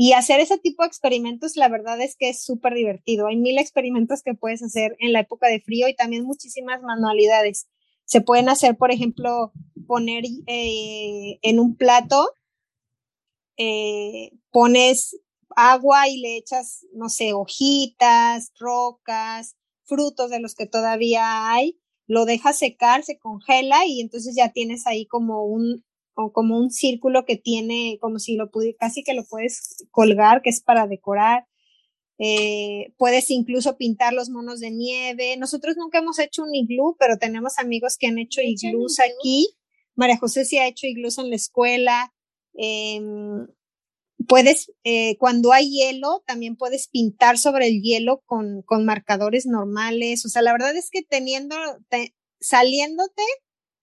[SPEAKER 2] Y hacer ese tipo de experimentos, la verdad es que es súper divertido. Hay mil experimentos que puedes hacer en la época de frío y también muchísimas manualidades. Se pueden hacer, por ejemplo, poner eh, en un plato, eh, pones agua y le echas, no sé, hojitas, rocas, frutos de los que todavía hay, lo dejas secar, se congela y entonces ya tienes ahí como un, como un círculo que tiene, como si lo pudiera, casi que lo puedes colgar, que es para decorar. Eh, puedes incluso pintar los monos de nieve. Nosotros nunca hemos hecho un iglú, pero tenemos amigos que han hecho iglús aquí. María José sí ha hecho iglús en la escuela. Eh, puedes, eh, cuando hay hielo, también puedes pintar sobre el hielo con, con marcadores normales. O sea, la verdad es que teniendo, saliéndote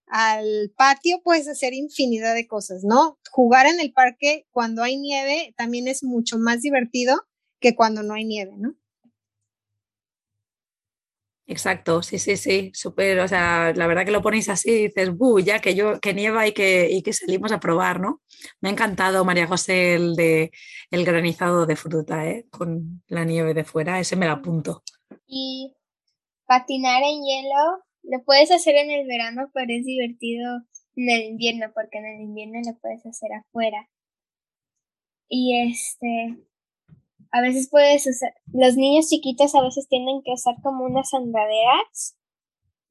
[SPEAKER 2] al patio puedes hacer infinidad de cosas, ¿no? Jugar en el parque cuando hay nieve también es mucho más divertido que cuando no hay nieve, ¿no?
[SPEAKER 1] Exacto, sí, sí, sí, súper, o sea, la verdad que lo ponéis así y dices, buh, ya que yo, que nieva y que, y que salimos a probar, ¿no? Me ha encantado, María José, el de el granizado de fruta, ¿eh? Con la nieve de fuera, ese me lo apunto.
[SPEAKER 3] Y patinar en hielo, lo puedes hacer en el verano, pero es divertido en el invierno, porque en el invierno lo puedes hacer afuera. Y este, a veces puedes usar, los niños chiquitos a veces tienen que usar como unas andaderas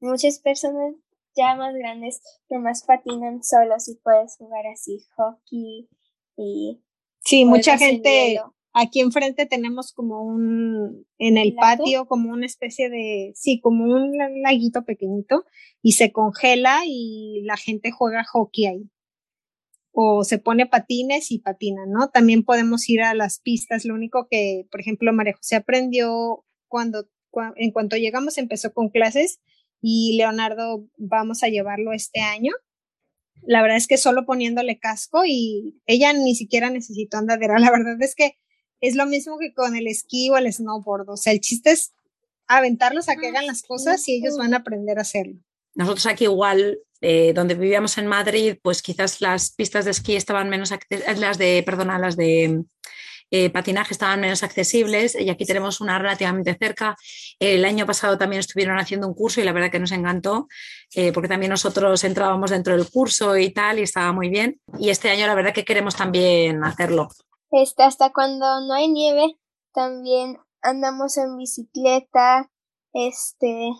[SPEAKER 3] muchas personas ya más grandes más patinan solos y puedes jugar así hockey y...
[SPEAKER 2] Sí, mucha gente, aquí enfrente tenemos como un, en el patio, como una especie de, sí, como un laguito pequeñito y se congela y la gente juega hockey ahí. O se pone patines y patina, ¿no? También podemos ir a las pistas. Lo único que, por ejemplo, María José aprendió cuando, en cuanto llegamos empezó con clases y Leonardo vamos a llevarlo este año. La verdad es que solo poniéndole casco y ella ni siquiera necesitó andadera. <laughs> La verdad es que es lo mismo que con el esquí o el snowboard. O sea, el chiste es aventarlos a que hagan las cosas y ellos van a aprender a hacerlo.
[SPEAKER 1] Nosotros aquí igual, eh, donde vivíamos en Madrid, pues quizás las pistas de esquí estaban menos, las de, perdona, las de eh, patinaje estaban menos accesibles y aquí tenemos una relativamente cerca. El año pasado también estuvieron haciendo un curso y la verdad que nos encantó eh, porque también nosotros entrábamos dentro del curso y tal y estaba muy bien. Y este año la verdad que queremos también hacerlo.
[SPEAKER 3] Este, hasta cuando no hay nieve también andamos en bicicleta, este,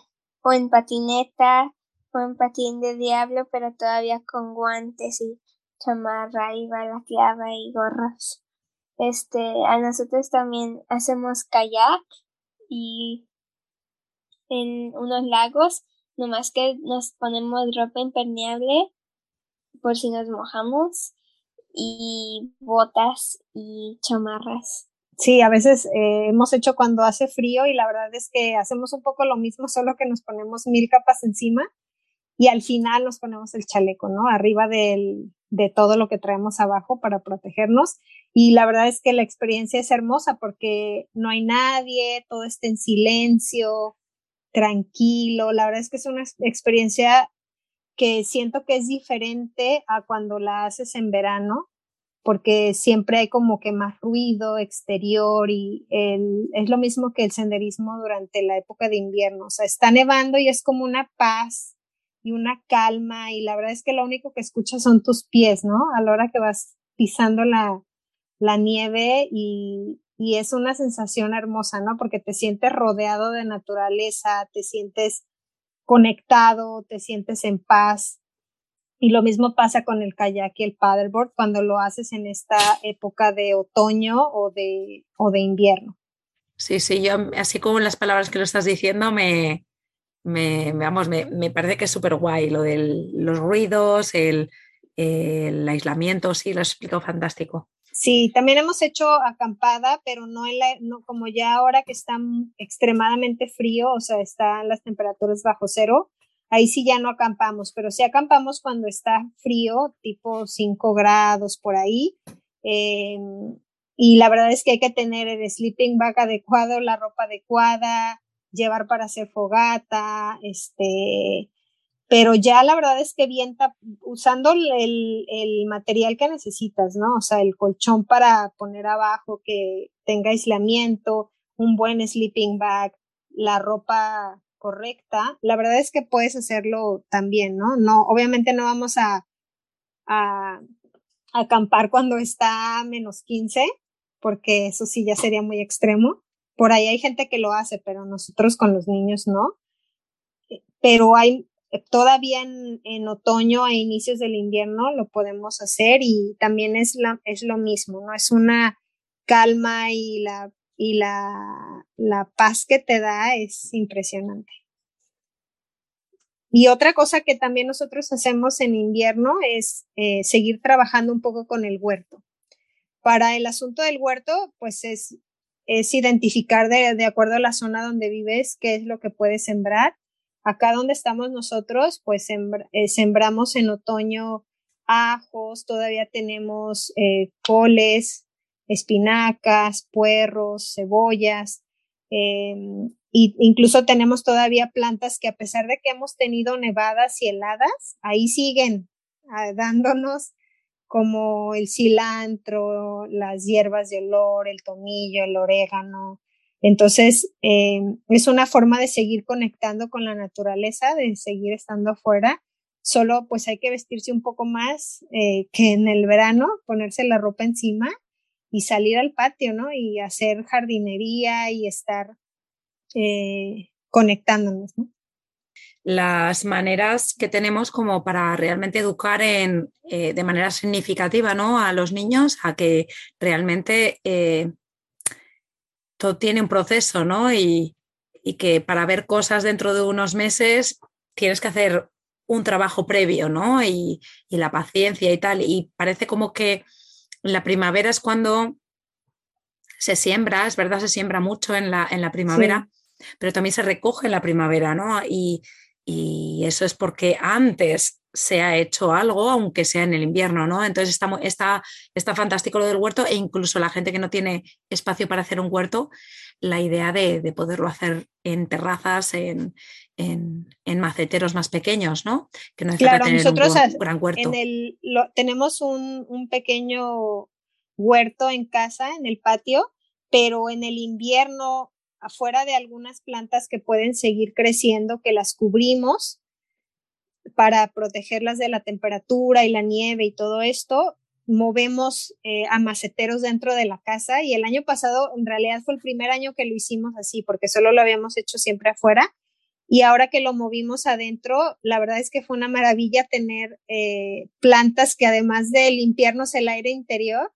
[SPEAKER 3] o en patineta, o en patín de diablo, pero todavía con guantes y chamarra y balaclava y gorros. Este, a nosotros también hacemos kayak y en unos lagos, nomás que nos ponemos ropa impermeable por si nos mojamos y botas y chamarras.
[SPEAKER 2] Sí, a veces eh, hemos hecho cuando hace frío y la verdad es que hacemos un poco lo mismo, <laughs> solo que nos ponemos mil capas encima y al final nos ponemos el chaleco, ¿no? Arriba del, de todo lo que traemos abajo para protegernos. Y la verdad es que la experiencia es hermosa porque no hay nadie, todo está en silencio, tranquilo. La verdad es que es una experiencia que siento que es diferente a cuando la haces en verano, porque siempre hay como que más ruido exterior y es lo mismo que el senderismo durante la época de invierno. O sea, está nevando y es como una paz y una calma y la verdad es que lo único que escuchas son tus pies, ¿no? A la hora que vas pisando la, la nieve y, y es una sensación hermosa, ¿no? Porque te sientes rodeado de naturaleza, te sientes conectado, te sientes en paz. Y lo mismo pasa con el kayak y el paddleboard cuando lo haces en esta época de otoño o de, o de invierno.
[SPEAKER 1] Sí, sí, yo así como las palabras que lo estás diciendo me, me, vamos, me, me parece que es súper guay lo de los ruidos, el, el, aislamiento, sí, lo has explicado fantástico.
[SPEAKER 2] Sí, también hemos hecho acampada, pero no, en la, no como ya ahora que está extremadamente frío, o sea, están las temperaturas bajo cero, ahí sí ya no acampamos, pero sí acampamos cuando está frío, tipo 5 grados por ahí. Em, y la verdad es que hay que tener el sleeping bag adecuado, la ropa adecuada, llevar para hacer fogata, este, pero ya la verdad es que bien usando el, material que necesitas, ¿no? O sea, el colchón para poner abajo que tenga aislamiento, un buen sleeping bag, la ropa correcta, la verdad es que puedes hacerlo también, ¿no? No, obviamente no vamos a acampar cuando está menos 15, porque eso sí ya sería muy extremo, por ahí hay gente que lo hace, pero nosotros con los niños no. Pero hay todavía en, otoño a inicios del invierno lo podemos hacer y también es, la, es lo mismo, ¿no? Es una calma y la, y la, la paz que te da es impresionante. Y otra cosa que también nosotros hacemos en invierno es eh, seguir trabajando un poco con el huerto. Para el asunto del huerto, pues es es identificar de, acuerdo a la zona donde vives qué es lo que puedes sembrar. Acá donde estamos nosotros, pues eh, sembramos en otoño ajos, todavía tenemos eh, coles, espinacas, puerros, cebollas, eh, incluso tenemos todavía plantas que a pesar de que hemos tenido nevadas y heladas, ahí siguen ah, dándonos como el cilantro, las hierbas de olor, el tomillo, el orégano. Entonces, eh, es una forma de seguir conectando con la naturaleza, de seguir estando afuera. Solo pues hay que vestirse un poco más eh, que en el verano, ponerse la ropa encima y salir al patio, ¿no? Y hacer jardinería y estar eh, conectándonos, ¿no?
[SPEAKER 1] las maneras que tenemos como para realmente educar en, de manera significativa ¿no? a los niños a que realmente todo tiene un proceso ¿no? y, que para ver cosas dentro de unos meses tienes que hacer un trabajo previo ¿no? y, la paciencia y tal. Y parece como que la primavera es cuando se siembra, es verdad, se siembra mucho en la, en la primavera, pero también se recoge en la primavera, ¿no? Y, y eso es porque antes se ha hecho algo, aunque sea en el invierno, ¿no? Entonces está, está, está fantástico lo del huerto e incluso la gente que no tiene espacio para hacer un huerto, la idea de, poderlo hacer en terrazas, en, en, maceteros más pequeños, ¿no?
[SPEAKER 2] Que no claro, tener nosotros un, gran huerto. En el, tenemos un, un pequeño huerto en casa, en el patio, pero en el invierno afuera de algunas plantas que pueden seguir creciendo, que las cubrimos para protegerlas de la temperatura y la nieve y todo esto, movemos eh, a maceteros dentro de la casa y el año pasado en realidad fue el primer año que lo hicimos así porque solo lo habíamos hecho siempre afuera y ahora que lo movimos adentro, la verdad es que fue una maravilla tener eh, plantas que además de limpiarnos el aire interior,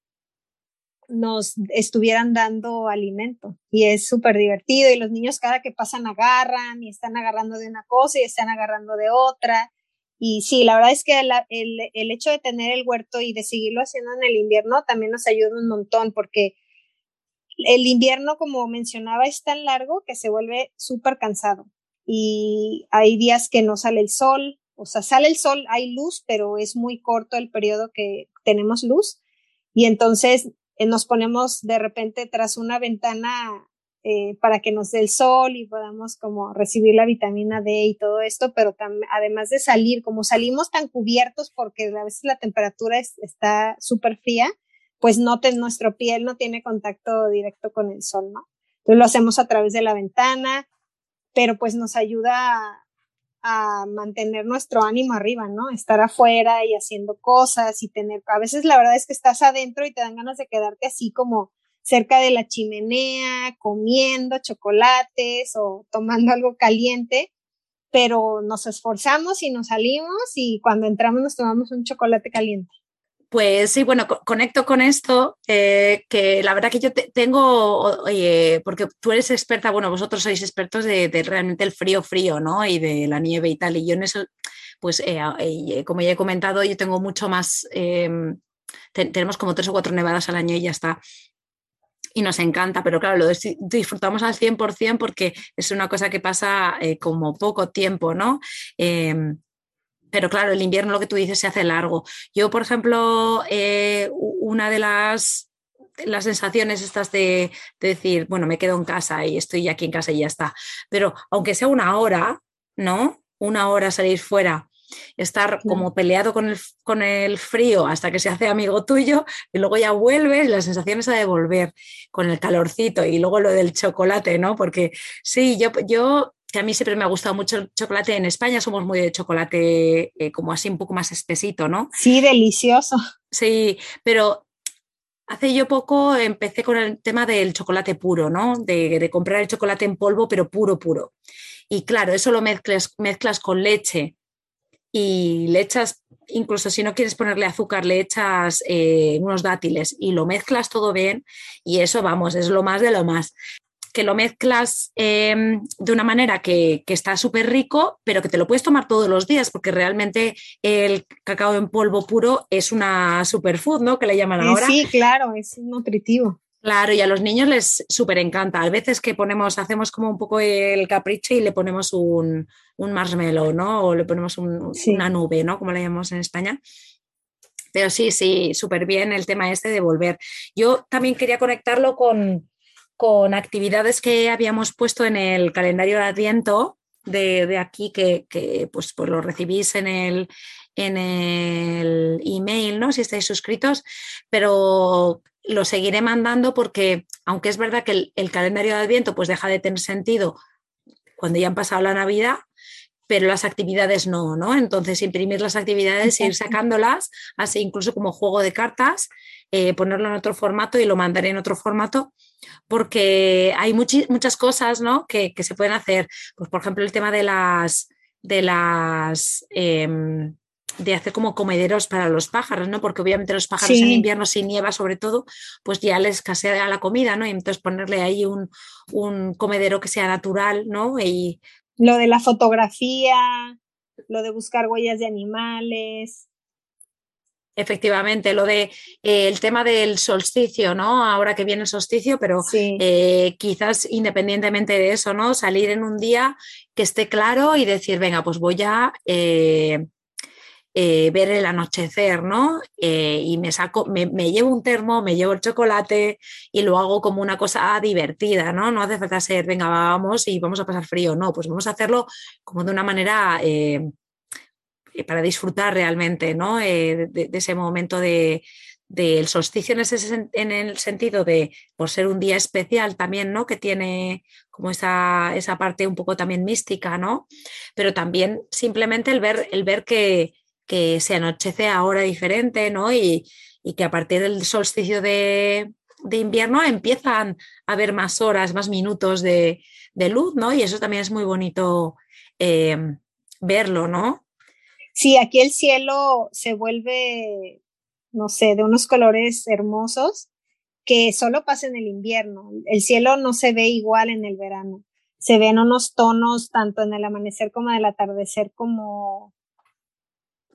[SPEAKER 2] nos estuvieran dando alimento y es súper divertido y los niños cada que pasan agarran y están agarrando de una cosa y están agarrando de otra. Y sí, la verdad es que el, el, hecho de tener el huerto y de seguirlo haciendo en el invierno también nos ayuda un montón porque el invierno, como mencionaba, es tan largo que se vuelve súper cansado. Y hay días que no sale el sol, o sea, sale el sol, hay luz, pero es muy corto el periodo que tenemos luz. Y entonces eh, nos ponemos de repente tras una ventana eh, para que nos dé el sol y podamos como recibir la vitamina D y todo esto, pero además de salir, como salimos tan cubiertos porque a veces la temperatura está súper fría, pues no nuestra piel no tiene contacto directo con el sol, ¿no? Entonces lo hacemos a través de la ventana, pero pues nos ayuda a mantener nuestro ánimo arriba, ¿no? Estar afuera y haciendo cosas y tener, a veces la verdad es que estás adentro y te dan ganas de quedarte así como cerca de la chimenea, comiendo chocolates o tomando algo caliente, pero nos esforzamos y nos salimos y cuando entramos nos tomamos un chocolate caliente.
[SPEAKER 1] Pues sí, bueno, conecto con esto, eh, que la verdad que yo tengo, oye, porque tú eres experta, bueno, vosotros sois expertos de, realmente el frío, frío, ¿no? Y de la nieve y tal, y yo en eso, pues eh, eh, como ya he comentado, yo tengo mucho más, em, tenemos como tres o cuatro nevadas al año y ya está. Y nos encanta, pero claro, lo disfrutamos al 100% porque es una cosa que pasa como poco tiempo, ¿no? Em, pero claro, el invierno, lo que tú dices, se hace largo. Yo, por ejemplo, eh, una de las, las sensaciones estas de, decir, bueno, me quedo en casa y estoy aquí en casa y ya está. Pero aunque sea una hora, ¿no? Una hora salir fuera, estar como peleado con el, con el frío hasta que se hace amigo tuyo y luego ya vuelves, la sensación es de volver con el calorcito y luego lo del chocolate, ¿no? Porque sí, yo, yo que a mí siempre me ha gustado mucho el chocolate. En España somos muy de chocolate eh, como así un poco más espesito, ¿no?
[SPEAKER 2] Sí, delicioso.
[SPEAKER 1] Sí, pero hace yo poco empecé con el tema del chocolate puro, ¿no? De, comprar el chocolate en polvo, pero puro, puro. Y claro, eso lo mezclas, mezclas con leche y le echas, incluso si no quieres ponerle azúcar, le echas eh, unos dátiles y lo mezclas todo bien y eso, vamos, es lo más de lo más que lo mezclas em, de una manera que, está súper rico, pero que te lo puedes tomar todos los días, porque realmente el cacao en polvo puro es una superfood, ¿no? Que le llaman ahora.
[SPEAKER 2] Sí, claro, es nutritivo.
[SPEAKER 1] Claro, y a los niños les súper encanta. A veces que ponemos, hacemos como un poco el capricho y le ponemos un, un marshmallow, ¿no? O le ponemos una nube, ¿no? Como le llamamos en España. Pero sí, sí, súper bien el tema este de volver. Yo también quería conectarlo con, con actividades que habíamos puesto en el calendario de Adviento de, aquí, que, pues, pues, lo recibís en el, en el email, ¿no? Si estáis suscritos, pero lo seguiré mandando porque, aunque es verdad que el, calendario de Adviento pues deja de tener sentido cuando ya han pasado la Navidad, pero las actividades no, ¿no? Entonces, imprimir las actividades, ir sacándolas, así incluso como juego de cartas, eh, ponerlo en otro formato y lo mandaré en otro formato porque hay muchas cosas ¿no? que, se pueden hacer. Pues, por ejemplo, el tema de las, de las... Em, de hacer como comederos para los pájaros, ¿no? Porque obviamente los pájaros en invierno, si nieva sobre todo, pues ya les escasea la comida, ¿no? Y entonces ponerle ahí un, un comedero que sea natural, ¿no? Y...
[SPEAKER 2] Lo de la fotografía, lo de buscar huellas de animales.
[SPEAKER 1] Efectivamente, lo de eh, el tema del solsticio, ¿no? Ahora que viene el solsticio, pero eh, quizás independientemente de eso, ¿no? Salir en un día que esté claro y decir, venga, pues voy a eh, ver el anochecer, ¿no? y me saco, me, me, llevo un termo, me llevo el chocolate y lo hago como una cosa divertida, ¿no? No hace falta ser, venga, vamos y vamos a pasar frío, no, pues vamos a hacerlo como de una manera eh, para disfrutar realmente ¿no? Eh, de, ese momento de, del solsticio en, ese, en el sentido de, por ser un día especial también, ¿no? Que tiene como esa, esa parte un poco también mística, ¿no? Pero también simplemente el ver, el ver que, que se anochece a hora diferente, ¿no? Y, y que a partir del solsticio de, de, invierno empiezan a haber más horas, más minutos de, de luz, ¿no? Y eso también es muy bonito eh, verlo, ¿no?
[SPEAKER 2] Sí, aquí el cielo se vuelve, no sé, de unos colores hermosos que solo pasa en el invierno. El cielo no se ve igual en el verano. Se ven unos tonos tanto en el amanecer como en el atardecer como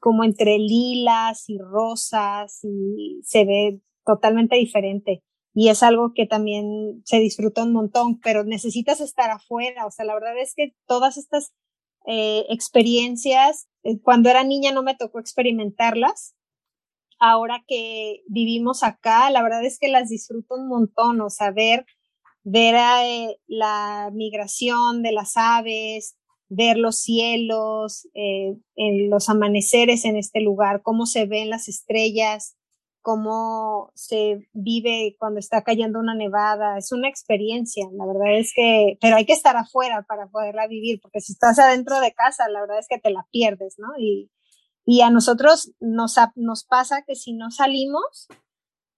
[SPEAKER 2] como entre lilas y rosas y se ve totalmente diferente. Y es algo que también se disfruta un montón, pero necesitas estar afuera. O sea, la verdad es que todas estas eh, experiencias. Eh, cuando era niña no me tocó experimentarlas. Ahora que vivimos acá, la verdad es que las disfruto un montón, o sea, ver, ver eh, la migración de las aves, ver los cielos, en los amaneceres en este lugar, cómo se ven las estrellas, cómo se vive cuando está cayendo una nevada. Es una experiencia, la verdad es que, pero hay que estar afuera para poderla vivir, porque si estás adentro de casa, la verdad es que te la pierdes, ¿no? Y, y a nosotros nos, nos pasa que si no salimos,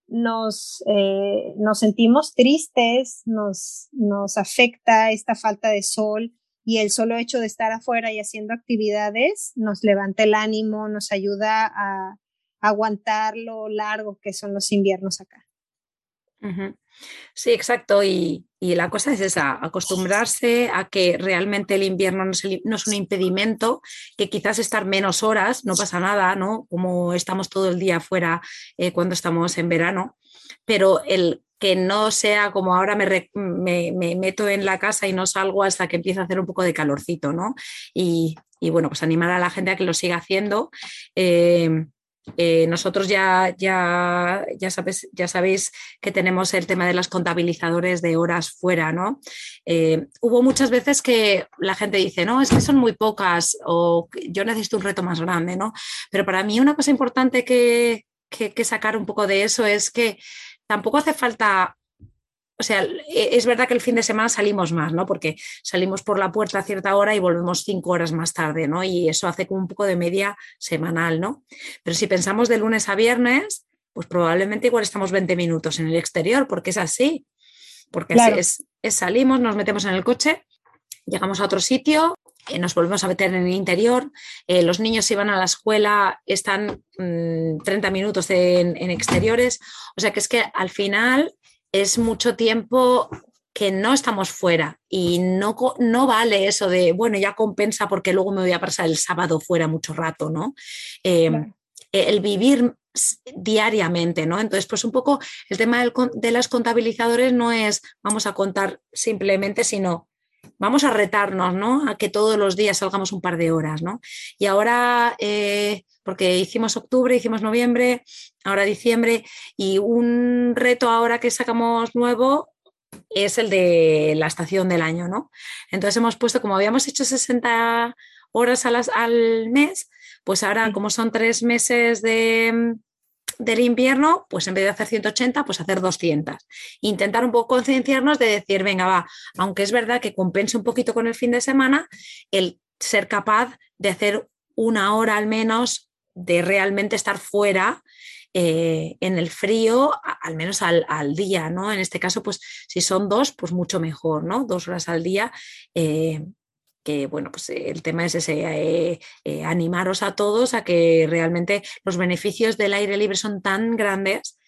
[SPEAKER 2] nos, eh, nos sentimos tristes, nos, nos afecta esta falta de sol y el solo hecho de estar afuera y haciendo actividades nos levanta el ánimo, nos ayuda a, aguantar lo largo que son los inviernos acá.
[SPEAKER 1] Sí, exacto. Y, la cosa es esa, acostumbrarse a que realmente el invierno no es, un impedimento, que quizás estar menos horas no pasa nada, ¿no? Como estamos todo el día afuera eh, cuando estamos en verano, pero el que no sea como ahora me, me, meto en la casa y no salgo hasta que empieza a hacer un poco de calorcito, ¿no? Y, bueno, pues animar a la gente a que lo siga haciendo. Eh, eh, nosotros ya, ya, ya, sabes, ya sabéis que tenemos el tema de los contabilizadores de horas fuera, ¿no? Eh, hubo muchas veces que la gente dice, no, es que son muy pocas o yo necesito un reto más grande, ¿no? Pero para mí una cosa importante que, que sacar un poco de eso es que tampoco hace falta o sea, e, es verdad que el fin de semana salimos más, ¿no? Porque salimos por la puerta a cierta hora y volvemos cinco horas más tarde, ¿no? Y eso hace como un poco de media semanal, ¿no? Pero si pensamos de lunes a viernes, pues probablemente igual estamos 20 minutos en el exterior, porque es así. Porque es, salimos, nos metemos en el coche, llegamos a otro sitio, eh, nos volvemos a meter en el interior, eh, los niños si van a la escuela están 30 mm, minutos en, en, exteriores, o sea que es que al final es mucho tiempo que no estamos fuera y no, no vale eso de, bueno, ya compensa porque luego me voy a pasar el sábado fuera mucho rato, ¿no? Em, el vivir diariamente, ¿no? Entonces, pues un poco el tema de los contabilizadores no es vamos a contar simplemente, sino vamos a retarnos, ¿no? A que todos los días salgamos un par de horas, ¿no? Y ahora, eh, porque hicimos octubre, hicimos noviembre, ahora diciembre, y un reto ahora que sacamos nuevo es el de la estación del año, ¿no? Entonces hemos puesto, como habíamos hecho 60 horas al mes, pues ahora como son tres meses de, del invierno, pues en vez de hacer 180, pues hacer 200. Intentar un poco concienciarnos de decir, venga, va, aunque es verdad que compense un poquito con el fin de semana, el ser capaz de hacer una hora al menos de realmente estar fuera eh, en el frío, al menos al, día, ¿no? En este caso, pues si son dos, pues mucho mejor, ¿no? Dos horas al día. Eh, que, bueno, pues el tema es ese, eh, eh, animaros a todos a que realmente los beneficios del aire libre son tan grandes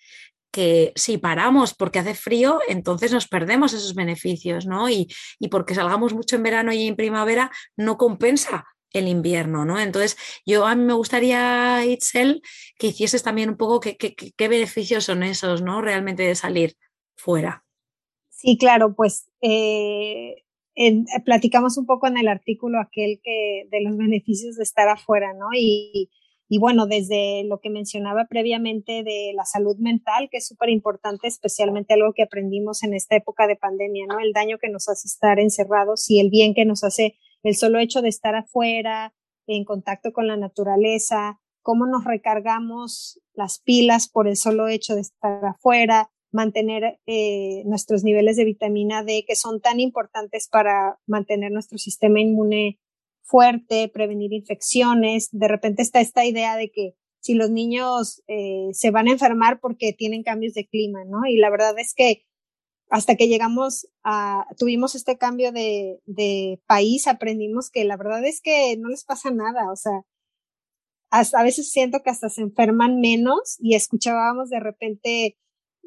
[SPEAKER 1] que si paramos porque hace frío, entonces nos perdemos esos beneficios, ¿no? Y, y porque salgamos mucho en verano y en primavera, no compensa el invierno, ¿no? Entonces, yo a mí me gustaría, Itzel, que hicieses también un poco qué, beneficios son esos, ¿no? Realmente de salir fuera.
[SPEAKER 2] Sí, claro, pues eh, platicamos un poco en el artículo aquel que de los beneficios de estar afuera, ¿no? Y, y bueno, desde lo que mencionaba previamente de la salud mental, que es súper importante, especialmente algo que aprendimos en esta época de pandemia, ¿no? El daño que nos hace estar encerrados y el bien que nos hace el solo hecho de estar afuera, en contacto con la naturaleza, cómo nos recargamos las pilas por el solo hecho de estar afuera, mantener eh, nuestros niveles de vitamina D que son tan importantes para mantener nuestro sistema inmune fuerte, prevenir infecciones. De repente está esta idea de que si los niños eh, se van a enfermar porque tienen cambios de clima, ¿no? Y la verdad es que hasta que llegamos a, tuvimos este cambio de, país, aprendimos que la verdad es que no les pasa nada, o sea, hasta, a veces siento que hasta se enferman menos y escuchábamos de repente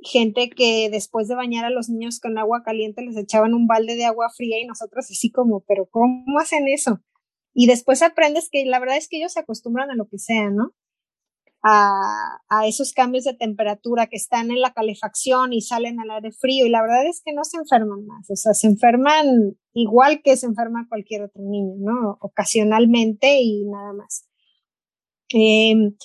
[SPEAKER 2] gente que después de bañar a los niños con agua caliente les echaban un balde de agua fría y nosotros así como, pero ¿cómo hacen eso? Y después aprendes que la verdad es que ellos se acostumbran a lo que sea, ¿no? a, esos cambios de temperatura que están en la calefacción y salen al aire frío y la verdad es que no se enferman más, o sea, se enferman igual que se enferma cualquier otro niño, ¿no? Ocasionalmente y nada más. Em,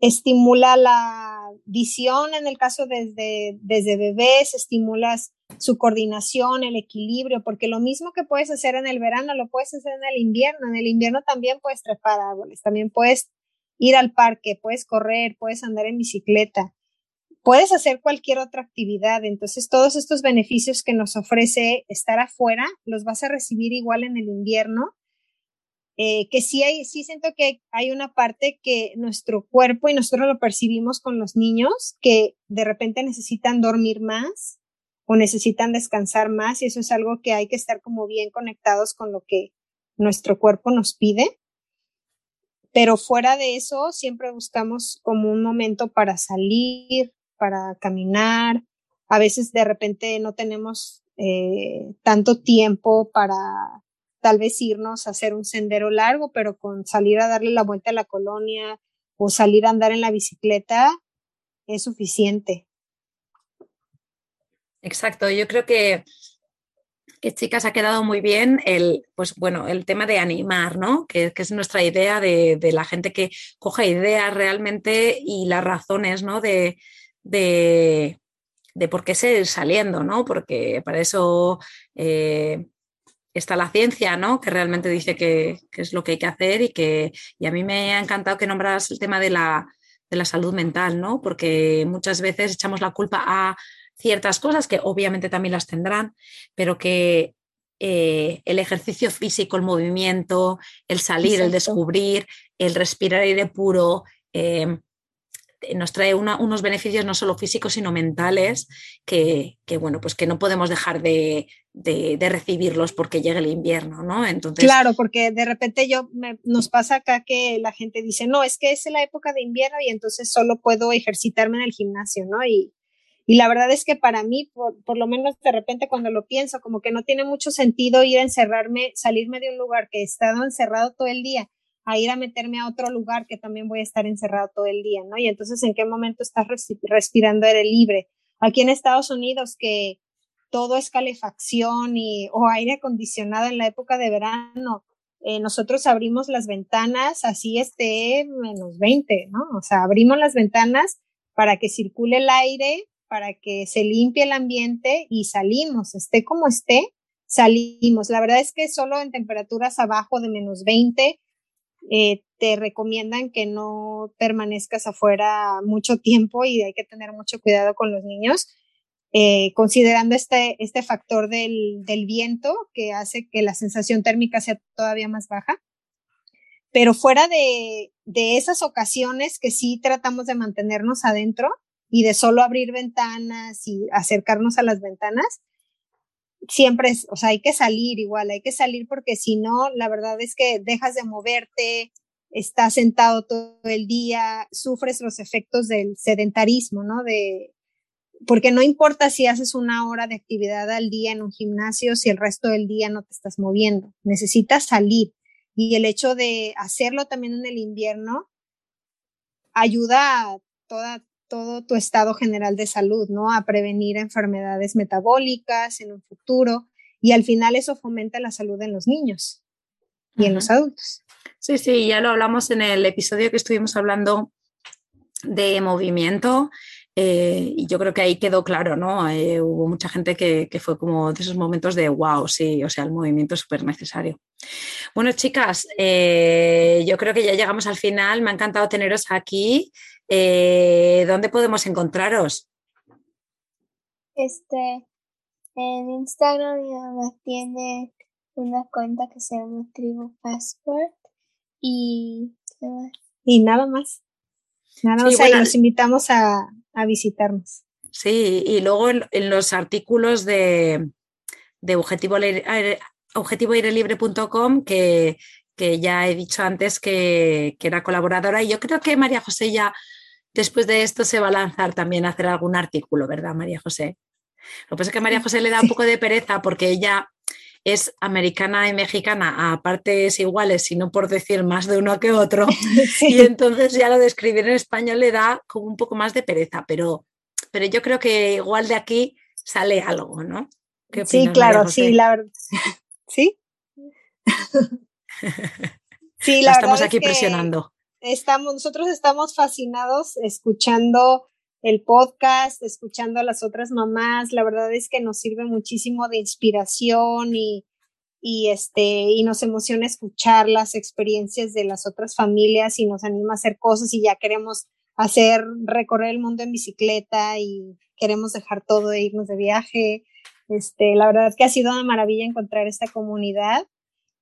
[SPEAKER 2] estimula la visión en el caso desde, desde bebés, estimulas su coordinación, el equilibrio, porque lo mismo que puedes hacer en el verano, lo puedes hacer en el invierno. En el invierno también puedes trepar árboles, también puedes ir al parque, puedes correr, puedes andar en bicicleta, puedes hacer cualquier otra actividad. Entonces, todos estos beneficios que nos ofrece estar afuera, los vas a recibir igual en el invierno. Eh, que sí hay, sí siento que hay una parte que nuestro cuerpo y nosotros lo percibimos con los niños, que de repente necesitan dormir más o necesitan descansar más y eso es algo que hay que estar como bien conectados con lo que nuestro cuerpo nos pide. Pero fuera de eso, siempre buscamos como un momento para salir, para caminar. A veces de repente no tenemos eh, tanto tiempo para tal vez irnos a hacer un sendero largo, pero con salir a darle la vuelta a la colonia o salir a andar en la bicicleta es suficiente.
[SPEAKER 1] Exacto, yo creo que que chicas ha quedado muy bien el, pues bueno, el tema de animar, ¿no? Que, es nuestra idea de, la gente que coge ideas realmente y las razones, ¿no? De, de, por qué seguir saliendo, ¿no? Porque para eso eh, está la ciencia, ¿no? Que realmente dice que, es lo que hay que hacer y que y a mí me ha encantado que nombras el tema de la, de la salud mental, ¿no? Porque muchas veces echamos la culpa a ciertas cosas que obviamente también las tendrán, pero que eh, el ejercicio físico, el movimiento, el salir, el descubrir, el respirar aire puro, em, nos trae unos beneficios no solo físicos, sino mentales, que, bueno, pues que no podemos dejar de, recibirlos porque llegue el invierno, ¿no?
[SPEAKER 2] Entonces... Claro, porque de repente yo nos pasa acá que la gente dice, no, es que es la época de invierno y entonces solo puedo ejercitarme en el gimnasio, ¿no? Y, y la verdad es que para mí, por, lo menos de repente cuando lo pienso, como que no tiene mucho sentido ir a encerrarme, salirme de un lugar que he estado encerrado todo el día, a ir a meterme a otro lugar que también voy a estar encerrado todo el día, ¿no? Y entonces, ¿en qué momento estás respirando aire libre? Aquí en Estados Unidos, que todo es calefacción y, o aire acondicionado en la época de verano, eh, nosotros abrimos las ventanas, así esté menos 20, ¿no? O sea, abrimos las ventanas para que circule el aire para que se limpie el ambiente y salimos, esté como esté, salimos. La verdad es que solo en temperaturas abajo de menos 20 eh, te recomiendan que no permanezcas afuera mucho tiempo y hay que tener mucho cuidado con los niños, eh, considerando este, este factor del, del viento que hace que la sensación térmica sea todavía más baja. Pero fuera de, de esas ocasiones que sí tratamos de mantenernos adentro, y de solo abrir ventanas y acercarnos a las ventanas, siempre o sea, hay que salir igual, hay que salir porque si no, la verdad es que dejas de moverte, estás sentado todo el día, sufres los efectos del sedentarismo, ¿no? De, porque no importa si haces una hora de actividad al día en un gimnasio, si el resto del día no te estás moviendo, necesitas salir. Y el hecho de hacerlo también en el invierno ayuda a toda, todo tu estado general de salud, ¿no? A prevenir enfermedades metabólicas en un futuro. Y al final eso fomenta la salud en los niños y en los adultos.
[SPEAKER 1] Sí, sí, ya lo hablamos en el episodio que estuvimos hablando de movimiento. Eh, y yo creo que ahí quedó claro, ¿no? Eh, hubo mucha gente que, fue como de esos momentos de wow, sí, o sea, el movimiento es súper necesario. Bueno, chicas, eh, yo creo que ya llegamos al final. Me ha encantado teneros aquí. ¿Dónde podemos encontraros?
[SPEAKER 3] Este, en Instagram mi mamá tiene una cuenta que se llama Tribu Passport y,
[SPEAKER 2] y nada más. Nada más ahí los invitamos a, a, visitarnos.
[SPEAKER 1] Sí, y luego en, los artículos de, de Objetivo, objetivoairelibre.com que, que ya he dicho antes que, que, era colaboradora y yo creo que María José ya después de esto se va a lanzar también a hacer algún artículo, ¿verdad, María José? Lo que pasa es que a María José le da un poco de pereza porque ella es americana y mexicana a partes iguales, sino por decir más de uno que otro. <laughs> Y entonces ya lo de escribir en español le da como un poco más de pereza, pero, pero yo creo que igual de aquí sale algo, ¿no?
[SPEAKER 2] sí, claro, sí, la verdad. ¿Sí? <laughs>
[SPEAKER 1] sí, la, estamos aquí presionando.
[SPEAKER 2] Estamos, nosotros estamos fascinados escuchando el podcast, escuchando a las otras mamás. La verdad es que nos sirve muchísimo de inspiración y, y, este, y nos emociona escuchar las experiencias de las otras familias y nos anima a hacer cosas y ya queremos hacer, recorrer el mundo en bicicleta y queremos dejar todo e irnos de viaje. Este, la verdad que ha sido una maravilla encontrar esta comunidad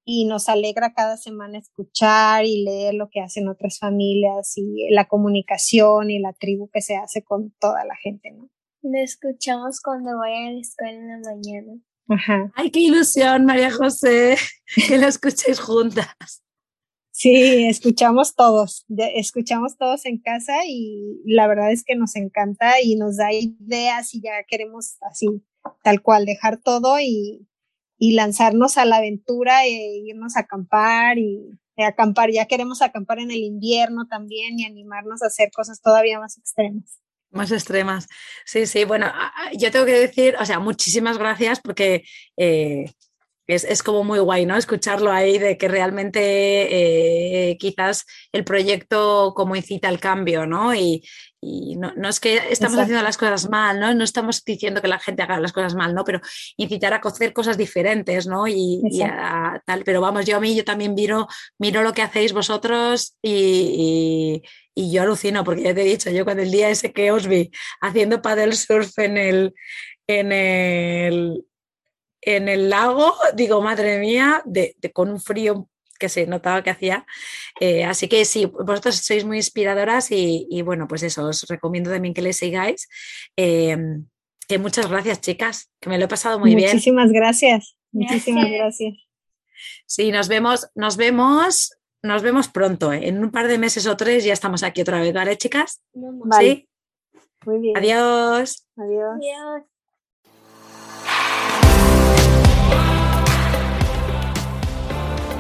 [SPEAKER 2] y nos alegra cada semana escuchar y leer lo que hacen otras familias y la comunicación y la tribu que se hace con toda la gente, ¿no?
[SPEAKER 3] Lo escuchamos cuando voy a la escuela en la mañana.
[SPEAKER 1] Ajá. Ay, qué ilusión, María José, que lo escuchéis juntas.
[SPEAKER 2] Sí, escuchamos todos, escuchamos todos en casa y la verdad es que nos encanta y nos da ideas y ya queremos así, tal cual, dejar todo y, y lanzarnos a la aventura e irnos a acampar y acampar. Ya queremos acampar en el invierno también y animarnos a hacer cosas todavía más extremas.
[SPEAKER 1] Más extremas. Sí, sí, bueno, yo tengo que decir, o sea, muchísimas gracias porque eh, es, como muy guay, ¿no? Escucharlo ahí de que realmente eh, quizás el proyecto como incita al cambio, ¿no? Y, y no, es que estamos haciendo las cosas mal, ¿no? No estamos diciendo que la gente haga las cosas mal, ¿no? Pero incitar a hacer cosas diferentes, ¿no? Y, tal. Pero vamos, yo a mí yo también miro, miro lo que hacéis vosotros y, yo alucino, porque ya te he dicho, yo cuando el día ese que os vi haciendo paddle surf en el, en el, en el lago, digo, madre mía, de, con un frío que se notaba que hacía. Eh, así que sí, vosotros sois muy inspiradoras y, bueno, pues eso, os recomiendo también que le sigáis. Em, que muchas gracias, chicas, que me lo he pasado muy
[SPEAKER 2] bien. Muchísimas gracias, muchísimas gracias.
[SPEAKER 1] Sí, nos vemos, nos vemos, nos vemos pronto. ¿eh? En un par de meses o tres ya estamos aquí otra vez, ¿vale, chicas?
[SPEAKER 2] Vale. Muy bien.
[SPEAKER 1] Adiós.
[SPEAKER 2] Adiós. Adiós.